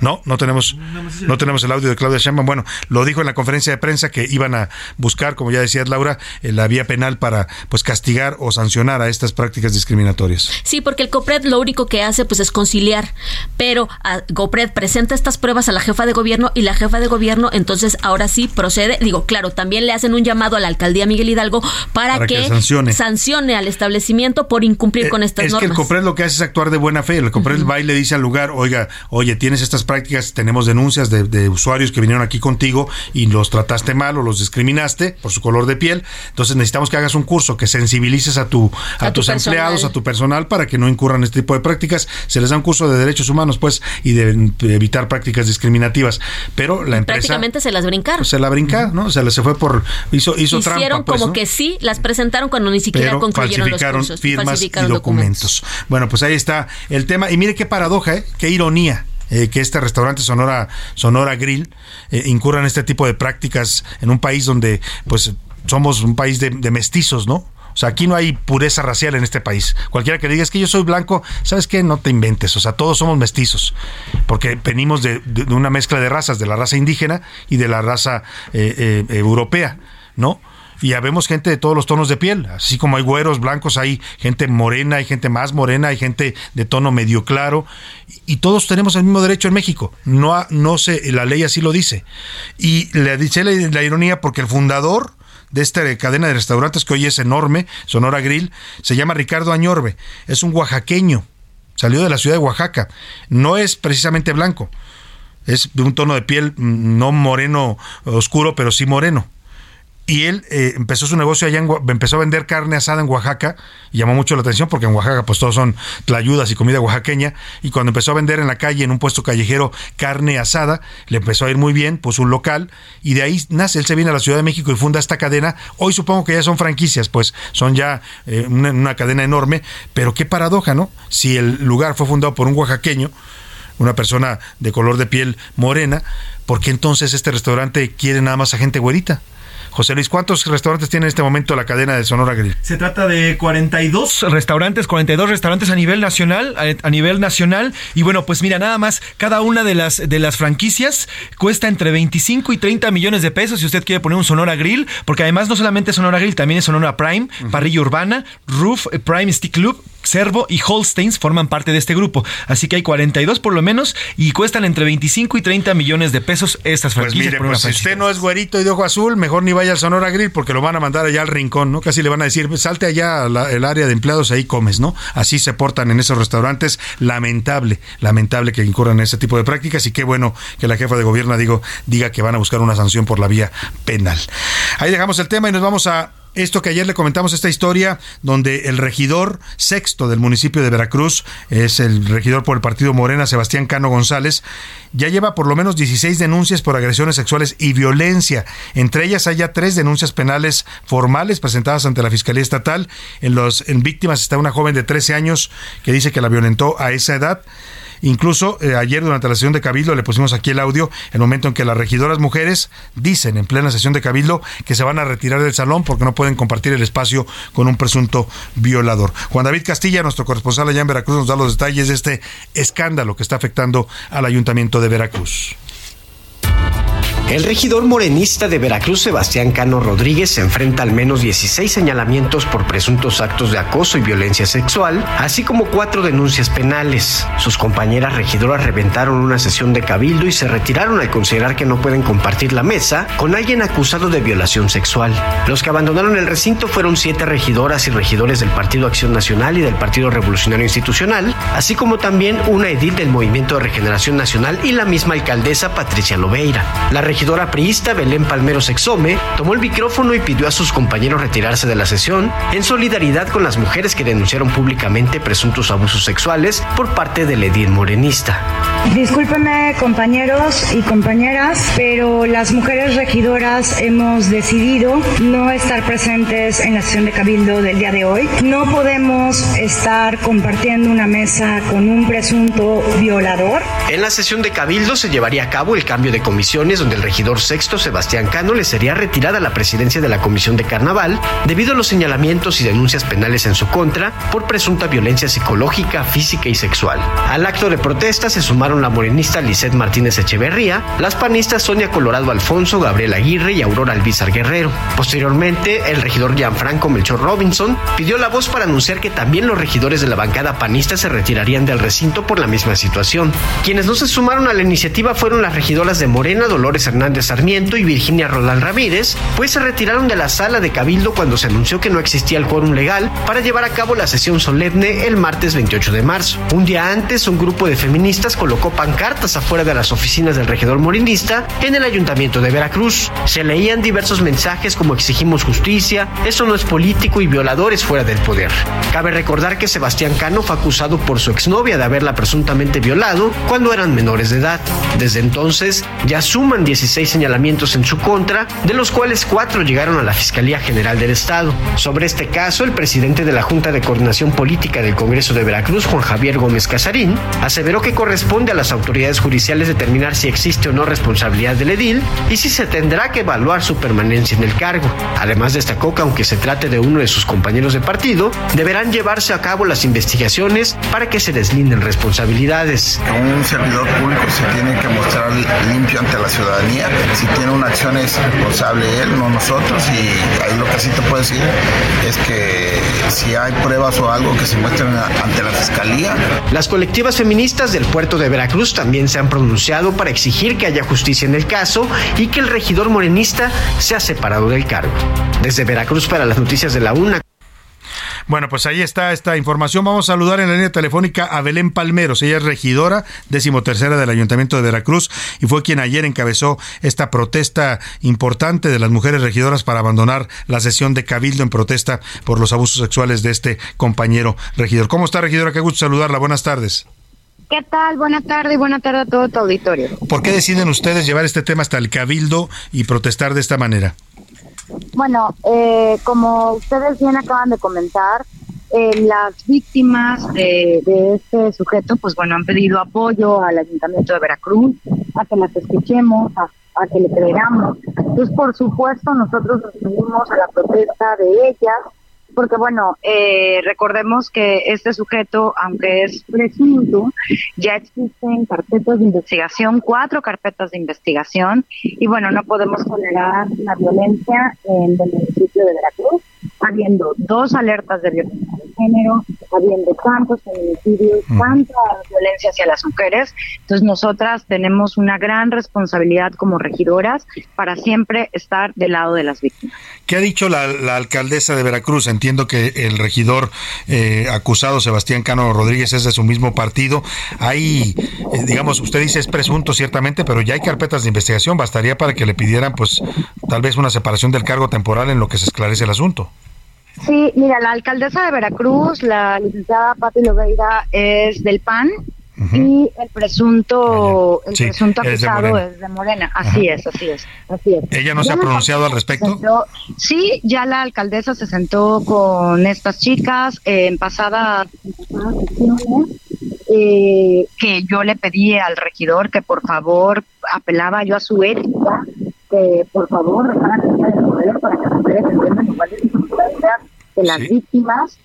S8: No, no tenemos, no tenemos el audio de Claudia Sheinbaum. Bueno, lo dijo en la conferencia de prensa que iban a buscar, como ya decía Laura, eh, la vía penal para pues castigar o sancionar a estas prácticas discriminatorias.
S9: Sí, porque el COPRED lo único que hace pues es conciliar, pero a COPRED presenta estas pruebas a la jefa de gobierno y la jefa de gobierno entonces ahora sí procede, digo, claro, también le hacen un llamado a la alcaldía Miguel Hidalgo para, que, sancione. al establecimiento por incumplir
S8: eh,
S9: con estas normas.
S8: Es que el COPRED lo que hace es actuar de buena fe, el COPRED va y le dice al lugar, oiga, oye, tienes estas prácticas, tenemos denuncias de, usuarios que vinieron aquí contigo y los trataste mal o los discriminaste por su color de piel. Entonces necesitamos que hagas un curso, que sensibilices a, tu, a, tus empleados, a tu personal para que no incurran este tipo de prácticas. Se les da un curso de derechos humanos, pues, y de, evitar prácticas discriminativas. Pero la empresa...
S9: Prácticamente se las brincaron.
S8: Se la brinca, ¿no? O sea, se fue por... Hizo, hizo
S9: Hicieron
S8: pues,
S9: como que sí, las presentaron cuando ni siquiera concluyeron los cursos.
S8: firmas y documentos. Bueno, pues ahí está el tema. Y mire qué paradoja, ¿eh? qué ironía eh, que este restaurante Sonora, Sonora Grill eh, incurra en este tipo de prácticas en un país donde pues somos un país de, mestizos, ¿no? O sea, aquí no hay pureza racial en este país. Cualquiera que diga es que yo soy blanco, ¿sabes qué? No te inventes. O sea, todos somos mestizos. Porque venimos de, una mezcla de razas, de la raza indígena y de la raza eh, europea, ¿no? Y ya vemos gente de todos los tonos de piel, así como hay güeros, blancos, hay gente morena, hay gente más morena, hay gente de tono medio claro, y todos tenemos el mismo derecho en México. No, no sé, la ley así lo dice. Y le dice la, ironía porque el fundador de esta cadena de restaurantes que hoy es enorme, Sonora Grill, se llama Ricardo Añorbe, es un oaxaqueño, salió de la ciudad de Oaxaca, no es precisamente blanco, es de un tono de piel mm, no moreno oscuro, pero sí moreno y él eh, empezó su negocio allá, en, empezó a vender carne asada en Oaxaca, y llamó mucho la atención porque en Oaxaca pues todos son tlayudas y comida oaxaqueña, y cuando empezó a vender en la calle, en un puesto callejero, carne asada, le empezó a ir muy bien, puso un local, y de ahí nace, él se viene a la Ciudad de México y funda esta cadena, hoy supongo que ya son franquicias, pues son ya eh, una, una cadena enorme, pero qué paradoja, ¿no? Si el lugar fue fundado por un oaxaqueño, una persona de color de piel morena, ¿por qué entonces este restaurante quiere nada más a gente güerita? José Luis, ¿cuántos restaurantes tiene en este momento la cadena de Sonora Grill?
S12: Se trata de 42 restaurantes, 42 restaurantes a nivel nacional, a, nivel nacional. Y bueno, pues mira, nada más, cada una de las, de las franquicias cuesta entre 25 y 30 millones de pesos si usted quiere poner un Sonora Grill, porque además no solamente es Sonora Grill, también es Sonora Prime, Parrilla Urbana, Roof, Prime Stick Club, Servo y Holsteins forman parte de este grupo. Así que hay 42 por lo menos y cuestan entre 25 y 30 millones de pesos estas pues franquicias.
S8: Pues mire, pues si usted no es güerito y de ojo azul, mejor ni vaya al Sonora Grill porque lo van a mandar allá al rincón, ¿no? Casi le van a decir, salte allá al área de empleados, ahí comes, ¿no? Así se portan en esos restaurantes. Lamentable, lamentable que incurran en ese tipo de prácticas y qué bueno que la jefa de gobierno digo, diga que van a buscar una sanción por la vía penal. Ahí dejamos el tema y nos vamos a esto que ayer le comentamos, esta historia donde el regidor sexto del municipio de Veracruz, es el regidor por el partido Morena, Sebastián Cano González, ya lleva por lo menos 16 denuncias por agresiones sexuales y violencia. Entre ellas hay ya tres denuncias penales formales presentadas ante la Fiscalía Estatal. En, los, en víctimas está una joven de 13 años que dice que la violentó a esa edad. Incluso eh, ayer durante la sesión de Cabildo le pusimos aquí el audio, el momento en que las regidoras mujeres dicen en plena sesión de Cabildo que se van a retirar del salón porque no pueden compartir el espacio con un presunto violador. Juan David Castilla, nuestro corresponsal allá en Veracruz, nos da los detalles de este escándalo que está afectando al ayuntamiento de Veracruz.
S35: El regidor morenista de Veracruz, Sebastián Cano Rodríguez, se enfrenta al menos 16 señalamientos por presuntos actos de acoso y violencia sexual, así como cuatro denuncias penales. Sus compañeras regidoras reventaron una sesión de cabildo y se retiraron al considerar que no pueden compartir la mesa con alguien acusado de violación sexual. Los que abandonaron el recinto fueron siete regidoras y regidores del Partido Acción Nacional y del Partido Revolucionario Institucional, así como también una edil del Movimiento de Regeneración Nacional y la misma alcaldesa Patricia Lobeira. La regidora priista Belén Palmero Sexome tomó el micrófono y pidió a sus compañeros retirarse de la sesión en solidaridad con las mujeres que denunciaron públicamente presuntos abusos sexuales por parte del edil morenista.
S36: Discúlpenme compañeros y compañeras, pero las mujeres regidoras hemos decidido no estar presentes en la sesión de cabildo del día de hoy. No podemos estar compartiendo una mesa con un presunto violador.
S35: En la sesión de cabildo se llevaría a cabo el cambio de comisiones donde el regidor sexto Sebastián Cano le sería retirada la presidencia de la Comisión de Carnaval debido a los señalamientos y denuncias penales en su contra por presunta violencia psicológica, física y sexual. Al acto de protesta se sumaron la morenista Lisette Martínez Echeverría, las panistas Sonia Colorado Alfonso, Gabriel Aguirre y Aurora Albizar Guerrero. Posteriormente, el regidor Gianfranco Melchor Robinson pidió la voz para anunciar que también los regidores de la bancada panista se retirarían del recinto por la misma situación. Quienes no se sumaron a la iniciativa fueron las regidoras de Morena, Dolores Hernández Sarmiento y Virginia Roland Ramírez, pues se retiraron de la sala de Cabildo cuando se anunció que no existía el quórum legal para llevar a cabo la sesión solemne el martes 28 de marzo. Un día antes, un grupo de feministas colocó pancartas afuera de las oficinas del regidor morinista en el ayuntamiento de Veracruz. Se leían diversos mensajes como exigimos justicia, eso no es político y violadores fuera del poder. Cabe recordar que Sebastián Cano fue acusado por su exnovia de haberla presuntamente violado cuando eran menores de edad. Desde entonces ya suman 16 seis señalamientos en su contra, de los cuales cuatro llegaron a la Fiscalía General del Estado. Sobre este caso, el presidente de la Junta de Coordinación Política del Congreso de Veracruz, Juan Javier Gómez Casarín, aseveró que corresponde a las autoridades judiciales determinar si existe o no responsabilidad del edil y si se tendrá que evaluar su permanencia en el cargo. Además destacó que aunque se trate de uno de sus compañeros de partido, deberán llevarse a cabo las investigaciones para que se deslinden responsabilidades.
S37: Un servidor público se tiene que mostrar limpio ante la ciudadanía si tiene una acción es responsable él, no nosotros. Y ahí lo que sí te puedo decir es que si hay pruebas o algo que se muestren ante la fiscalía.
S35: Las colectivas feministas del puerto de Veracruz también se han pronunciado para exigir que haya justicia en el caso y que el regidor morenista sea separado del cargo. Desde Veracruz para las noticias de la UNA.
S8: Bueno, pues ahí está esta información. Vamos a saludar en la línea telefónica a Belén Palmeros. Ella es regidora, decimotercera del Ayuntamiento de Veracruz y fue quien ayer encabezó esta protesta importante de las mujeres regidoras para abandonar la sesión de Cabildo en protesta por los abusos sexuales de este compañero regidor. ¿Cómo está, regidora? Qué gusto saludarla. Buenas tardes.
S38: ¿Qué tal? Buenas tardes y buenas tardes a todo tu auditorio.
S8: ¿Por qué deciden ustedes llevar este tema hasta el Cabildo y protestar de esta manera?
S38: Bueno, eh, como ustedes bien acaban de comentar, eh, las víctimas de, este sujeto, pues bueno, han pedido apoyo al Ayuntamiento de Veracruz, a que las escuchemos, a, que le creamos. Entonces, por supuesto, nosotros nos unimos a la protesta de ellas, porque bueno, eh, recordemos que este sujeto, aunque es presunto, ya existen carpetas de investigación, cuatro carpetas de investigación, y bueno, no podemos tolerar la violencia en el municipio de Veracruz, habiendo dos alertas de violencia de género, habiendo tantos feminicidios, tanta violencia hacia las mujeres. Entonces nosotras tenemos una gran responsabilidad como regidoras para siempre estar del lado de las víctimas.
S8: ¿Qué ha dicho la, alcaldesa de Veracruz? Entiendo que el regidor eh, acusado, Sebastián Cano Rodríguez, es de su mismo partido. Hay, eh, digamos, usted dice es presunto ciertamente, pero ya hay carpetas de investigación. Bastaría para que le pidieran, pues, tal vez una separación del cargo temporal en lo que se esclarece el asunto.
S38: Sí, mira, la alcaldesa de Veracruz, la licenciada Pati Lobeira, es del PAN y el presunto, el presunto acusado es de Morena. Así es, así es, así es.
S8: ¿Ella no se ha pronunciado al respecto?
S38: sí, ya la alcaldesa se sentó con estas chicas en pasadas, eh, que yo le pedí al regidor que por favor apelaba yo a su ética que por favor para que las mujeres entiendan igual de las víctimas.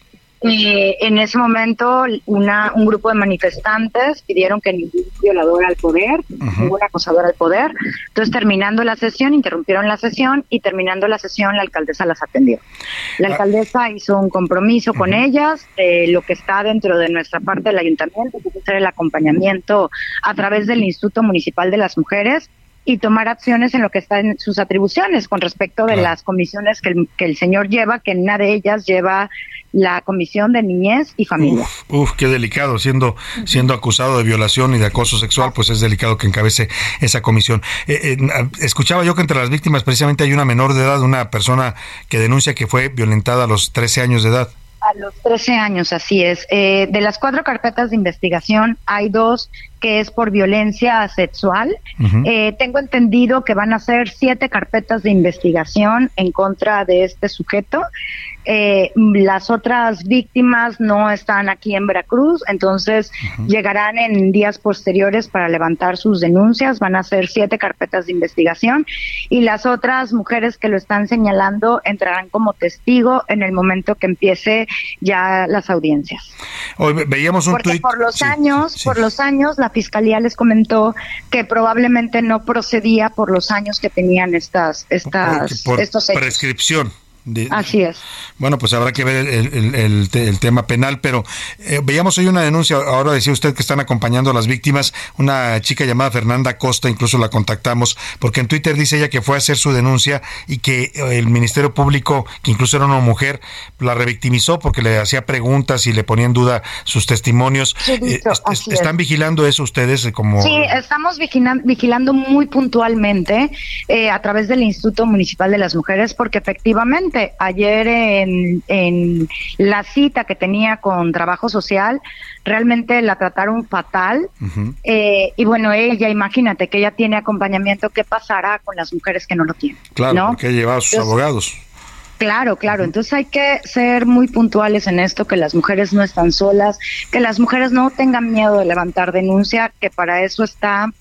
S38: Eh, en ese momento, una, un grupo de manifestantes pidieron que ningún violador al poder, ningún acosador al poder. Entonces, terminando la sesión, interrumpieron la sesión y terminando la sesión, la alcaldesa las atendió. La ah. alcaldesa hizo un compromiso con ellas, lo que está dentro de nuestra parte del ayuntamiento, que es el acompañamiento a través del Instituto Municipal de las Mujeres y tomar acciones en lo que está en sus atribuciones con respecto de las comisiones que el, que el señor lleva, que en una de ellas lleva la Comisión de Niñez y Familia.
S8: Uf, qué delicado, siendo, siendo acusado de violación y de acoso sexual, pues es delicado que encabece esa comisión. Eh, eh, escuchaba yo que entre las víctimas precisamente hay una menor de edad, una persona que denuncia que fue violentada a los 13 años de edad.
S38: A los 13 años, así es. Eh, de las cuatro carpetas de investigación, hay dos que es por violencia sexual. Eh, tengo entendido que van a ser siete carpetas de investigación en contra de este sujeto. Eh, las otras víctimas no están aquí en Veracruz, entonces llegarán en días posteriores para levantar sus denuncias. Van a ser siete carpetas de investigación y las otras mujeres que lo están señalando entrarán como testigo en el momento que empiece ya las audiencias.
S8: Hoy veíamos un
S38: Porque por los años, por los años la fiscalía les comentó que probablemente no procedía por los años que tenían estas estas estos hechos.
S8: prescripción.
S38: Así es.
S8: Bueno, pues habrá que ver el, tema penal, pero eh, veíamos hoy una denuncia, ahora decía usted que están acompañando a las víctimas, una chica llamada Fernanda Costa, incluso la contactamos, porque en Twitter dice ella que fue a hacer su denuncia y que eh, el Ministerio Público, que incluso era una mujer, la revictimizó porque le hacía preguntas y le ponía en duda sus testimonios. Eh, ¿Están vigilando eso ustedes? como
S38: Sí, estamos vigilando muy puntualmente a través del Instituto Municipal de las Mujeres, porque efectivamente ayer en, la cita que tenía con trabajo social, realmente la trataron fatal. Eh, y bueno, ella, imagínate que ella tiene acompañamiento, ¿qué pasará con las mujeres que no lo tienen?
S8: Claro, ¿no? porque lleva a sus abogados.
S38: Claro, claro. Entonces hay que ser muy puntuales en esto, que las mujeres no están solas, que las mujeres no tengan miedo de levantar denuncia, que para eso está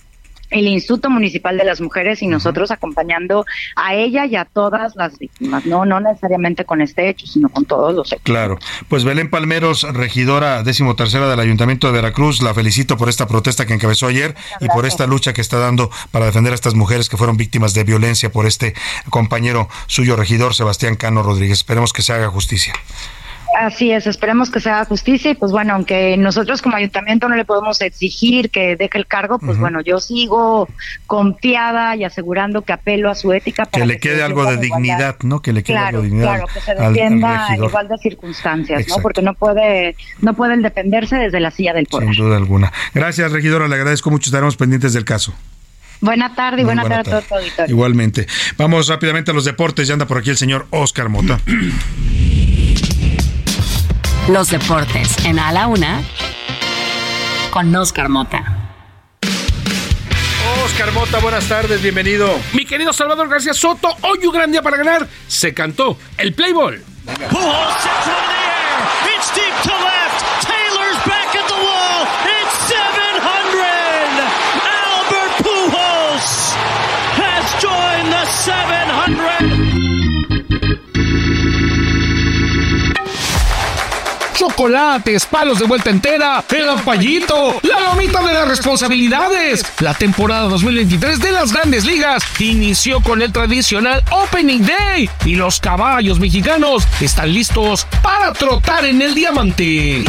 S38: el Instituto Municipal de las Mujeres y nosotros acompañando a ella y a todas las víctimas, no no necesariamente con este hecho, sino con todos los hechos.
S8: Claro. Pues Belén Palmeros, regidora décimo tercera del Ayuntamiento de Veracruz, la felicito por esta protesta que encabezó ayer y por esta lucha que está dando para defender a estas mujeres que fueron víctimas de violencia por este compañero suyo regidor Sebastián Cano Rodríguez. Esperemos que se haga justicia.
S38: Así es, esperemos que se haga justicia y pues bueno, aunque nosotros como ayuntamiento no le podemos exigir que deje el cargo, pues bueno, yo sigo confiada y asegurando que apelo a su ética
S8: para que, le quede algo de dignidad, ¿no? Que le quede algo de dignidad.
S38: Claro, que se defienda en igual de circunstancias, ¿no? Porque no puede no pueden defenderse desde la silla del poder.
S8: Sin duda alguna. Gracias, regidora, le agradezco mucho, estaremos pendientes del caso.
S38: Buena tarde y buena, tarde, a todos
S8: Igualmente. Vamos rápidamente a los deportes. Ya anda por aquí el señor Oscar Mota.
S2: Los deportes en A la Una con Oscar Mota.
S8: Oscar Mota, buenas tardes, bienvenido.
S39: Mi querido Salvador García Soto, hoy un gran día para ganar. Se cantó el Playboy. Chocolates, palos de vuelta entera, el ampallito, la lomita de las responsabilidades. La temporada 2023 de las grandes ligas inició con el tradicional Opening Day y los caballos mexicanos están listos para trotar en el diamante.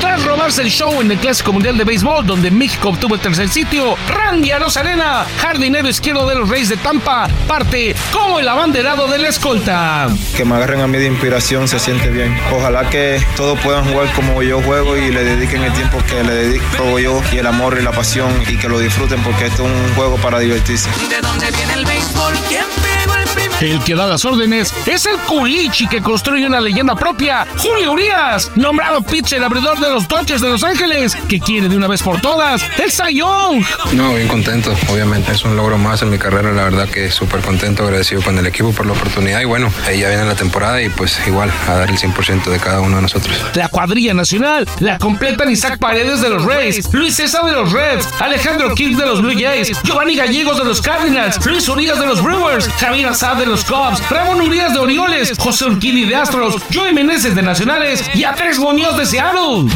S39: Tras robarse el show en el Clásico Mundial de Béisbol, donde México obtuvo el tercer sitio, Randy Arozarena, jardinero izquierdo de los Reyes de Tampa, parte como el abanderado de la escolta.
S40: Que me agarren a mí de inspiración se siente bien. Ojalá que todos puedan jugar como yo juego y le dediquen el tiempo que le dedico yo y el amor y la pasión y que lo disfruten porque esto es un juego para divertirse. ¿De dónde viene el béisbol?
S39: ¿Quién el que da las órdenes es el culichi que construye una leyenda propia, Julio Urias, nombrado pitcher abridor de los Dodgers de Los Ángeles, que quiere de una vez por todas el Sayón.
S40: No, bien contento, obviamente es un logro más en mi carrera, la verdad que súper contento, agradecido con el equipo por la oportunidad y bueno, ahí ya viene la temporada y pues igual a dar el 100% de cada uno de nosotros.
S39: La cuadrilla nacional la completan Isaac Paredes de los Rays, Luis César de los Reds, Alejandro King de los Blue Jays, Giovanni Gallegos de los Cardinals, Luis Urias de los Brewers, Javier Azad de los Cubs, Ramón Urias de Orioles, José Urquidi de Astros, Joey Meneses de Nacionales y a tres Muñoz de Seattle.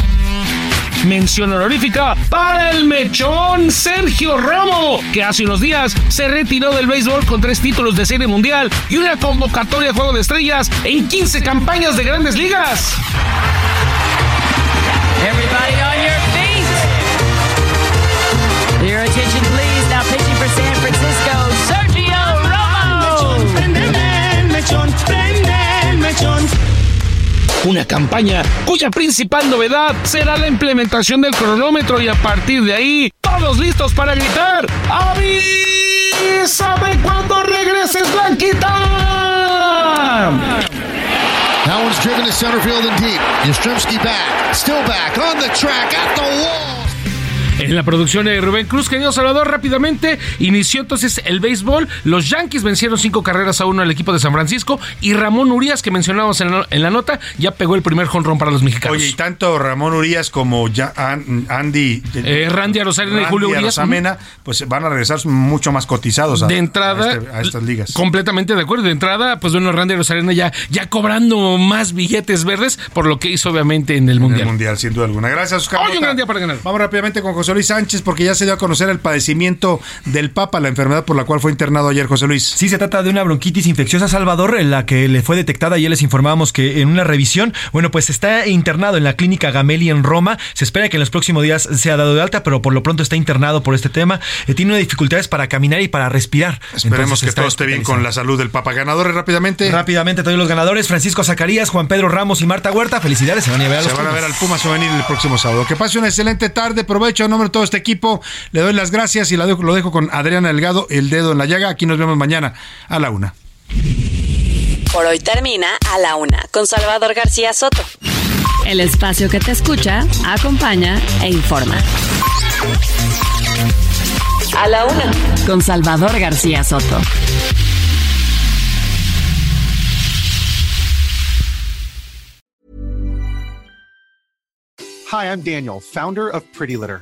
S39: Mención honorífica para el mechón Sergio Romo, que hace unos días se retiró del béisbol con tres títulos de serie mundial y una convocatoria de juego de estrellas en 15 campañas de grandes ligas. Una campaña cuya principal novedad será la implementación del cronómetro y a partir de ahí, todos listos para gritar ¡Avísame cuando regreses, Blanquita! That one's driven to center field and deep. Yastrzemski back, still back, on the track, at the wall. En la producción de Rubén Cruz, querido Salvador, rápidamente inició entonces el béisbol. Los Yankees vencieron cinco carreras a uno al equipo de San Francisco y Ramón Urias, que mencionábamos en la, nota, ya pegó el primer jonrón para los mexicanos.
S8: Oye, y tanto Ramón Urias como ya Andy,
S39: eh, Randy Arosarena y Julio Urias,
S8: Amena, pues van a regresar mucho más cotizados
S39: a, de entrada,
S8: este, a, estas ligas.
S39: Completamente de acuerdo. De entrada, pues bueno, Randy Arosarena ya, ya cobrando más billetes verdes por lo que hizo obviamente en el Mundial. En
S8: el Mundial, sin duda alguna. Gracias, Oscar.
S39: Hoy un gran día para ganar.
S8: Vamos rápidamente con José José Luis Sánchez porque ya se dio a conocer el padecimiento del Papa, la enfermedad por la cual fue internado ayer José Luis.
S12: Sí, se trata de una bronquitis infecciosa, Salvador, en la que le fue detectada. Ayer les informábamos que en una revisión, bueno, pues está internado en la clínica Gameli en Roma. Se espera que en los próximos días sea dado de alta, pero por lo pronto está internado por este tema. Eh, tiene dificultades para caminar y para respirar.
S8: Esperemos que todo esté bien con la salud del Papa. Ganadores rápidamente.
S12: Rápidamente, todos los ganadores: Francisco Zacarías, Juan Pedro Ramos y Marta Huerta. Felicidades, se van a ver a
S8: Se van a ver al Pumas Juvenil el próximo sábado. Que pase una excelente tarde. Provecho a nombre de todo este equipo le doy las gracias y lo dejo con Adriana Delgado, el dedo en la llaga. Aquí nos vemos mañana a la una.
S2: Por hoy termina a la una con Salvador García Soto. El espacio que te escucha, acompaña e informa. A la una con Salvador García Soto.
S41: Hi, I'm Daniel, founder of Pretty Litter.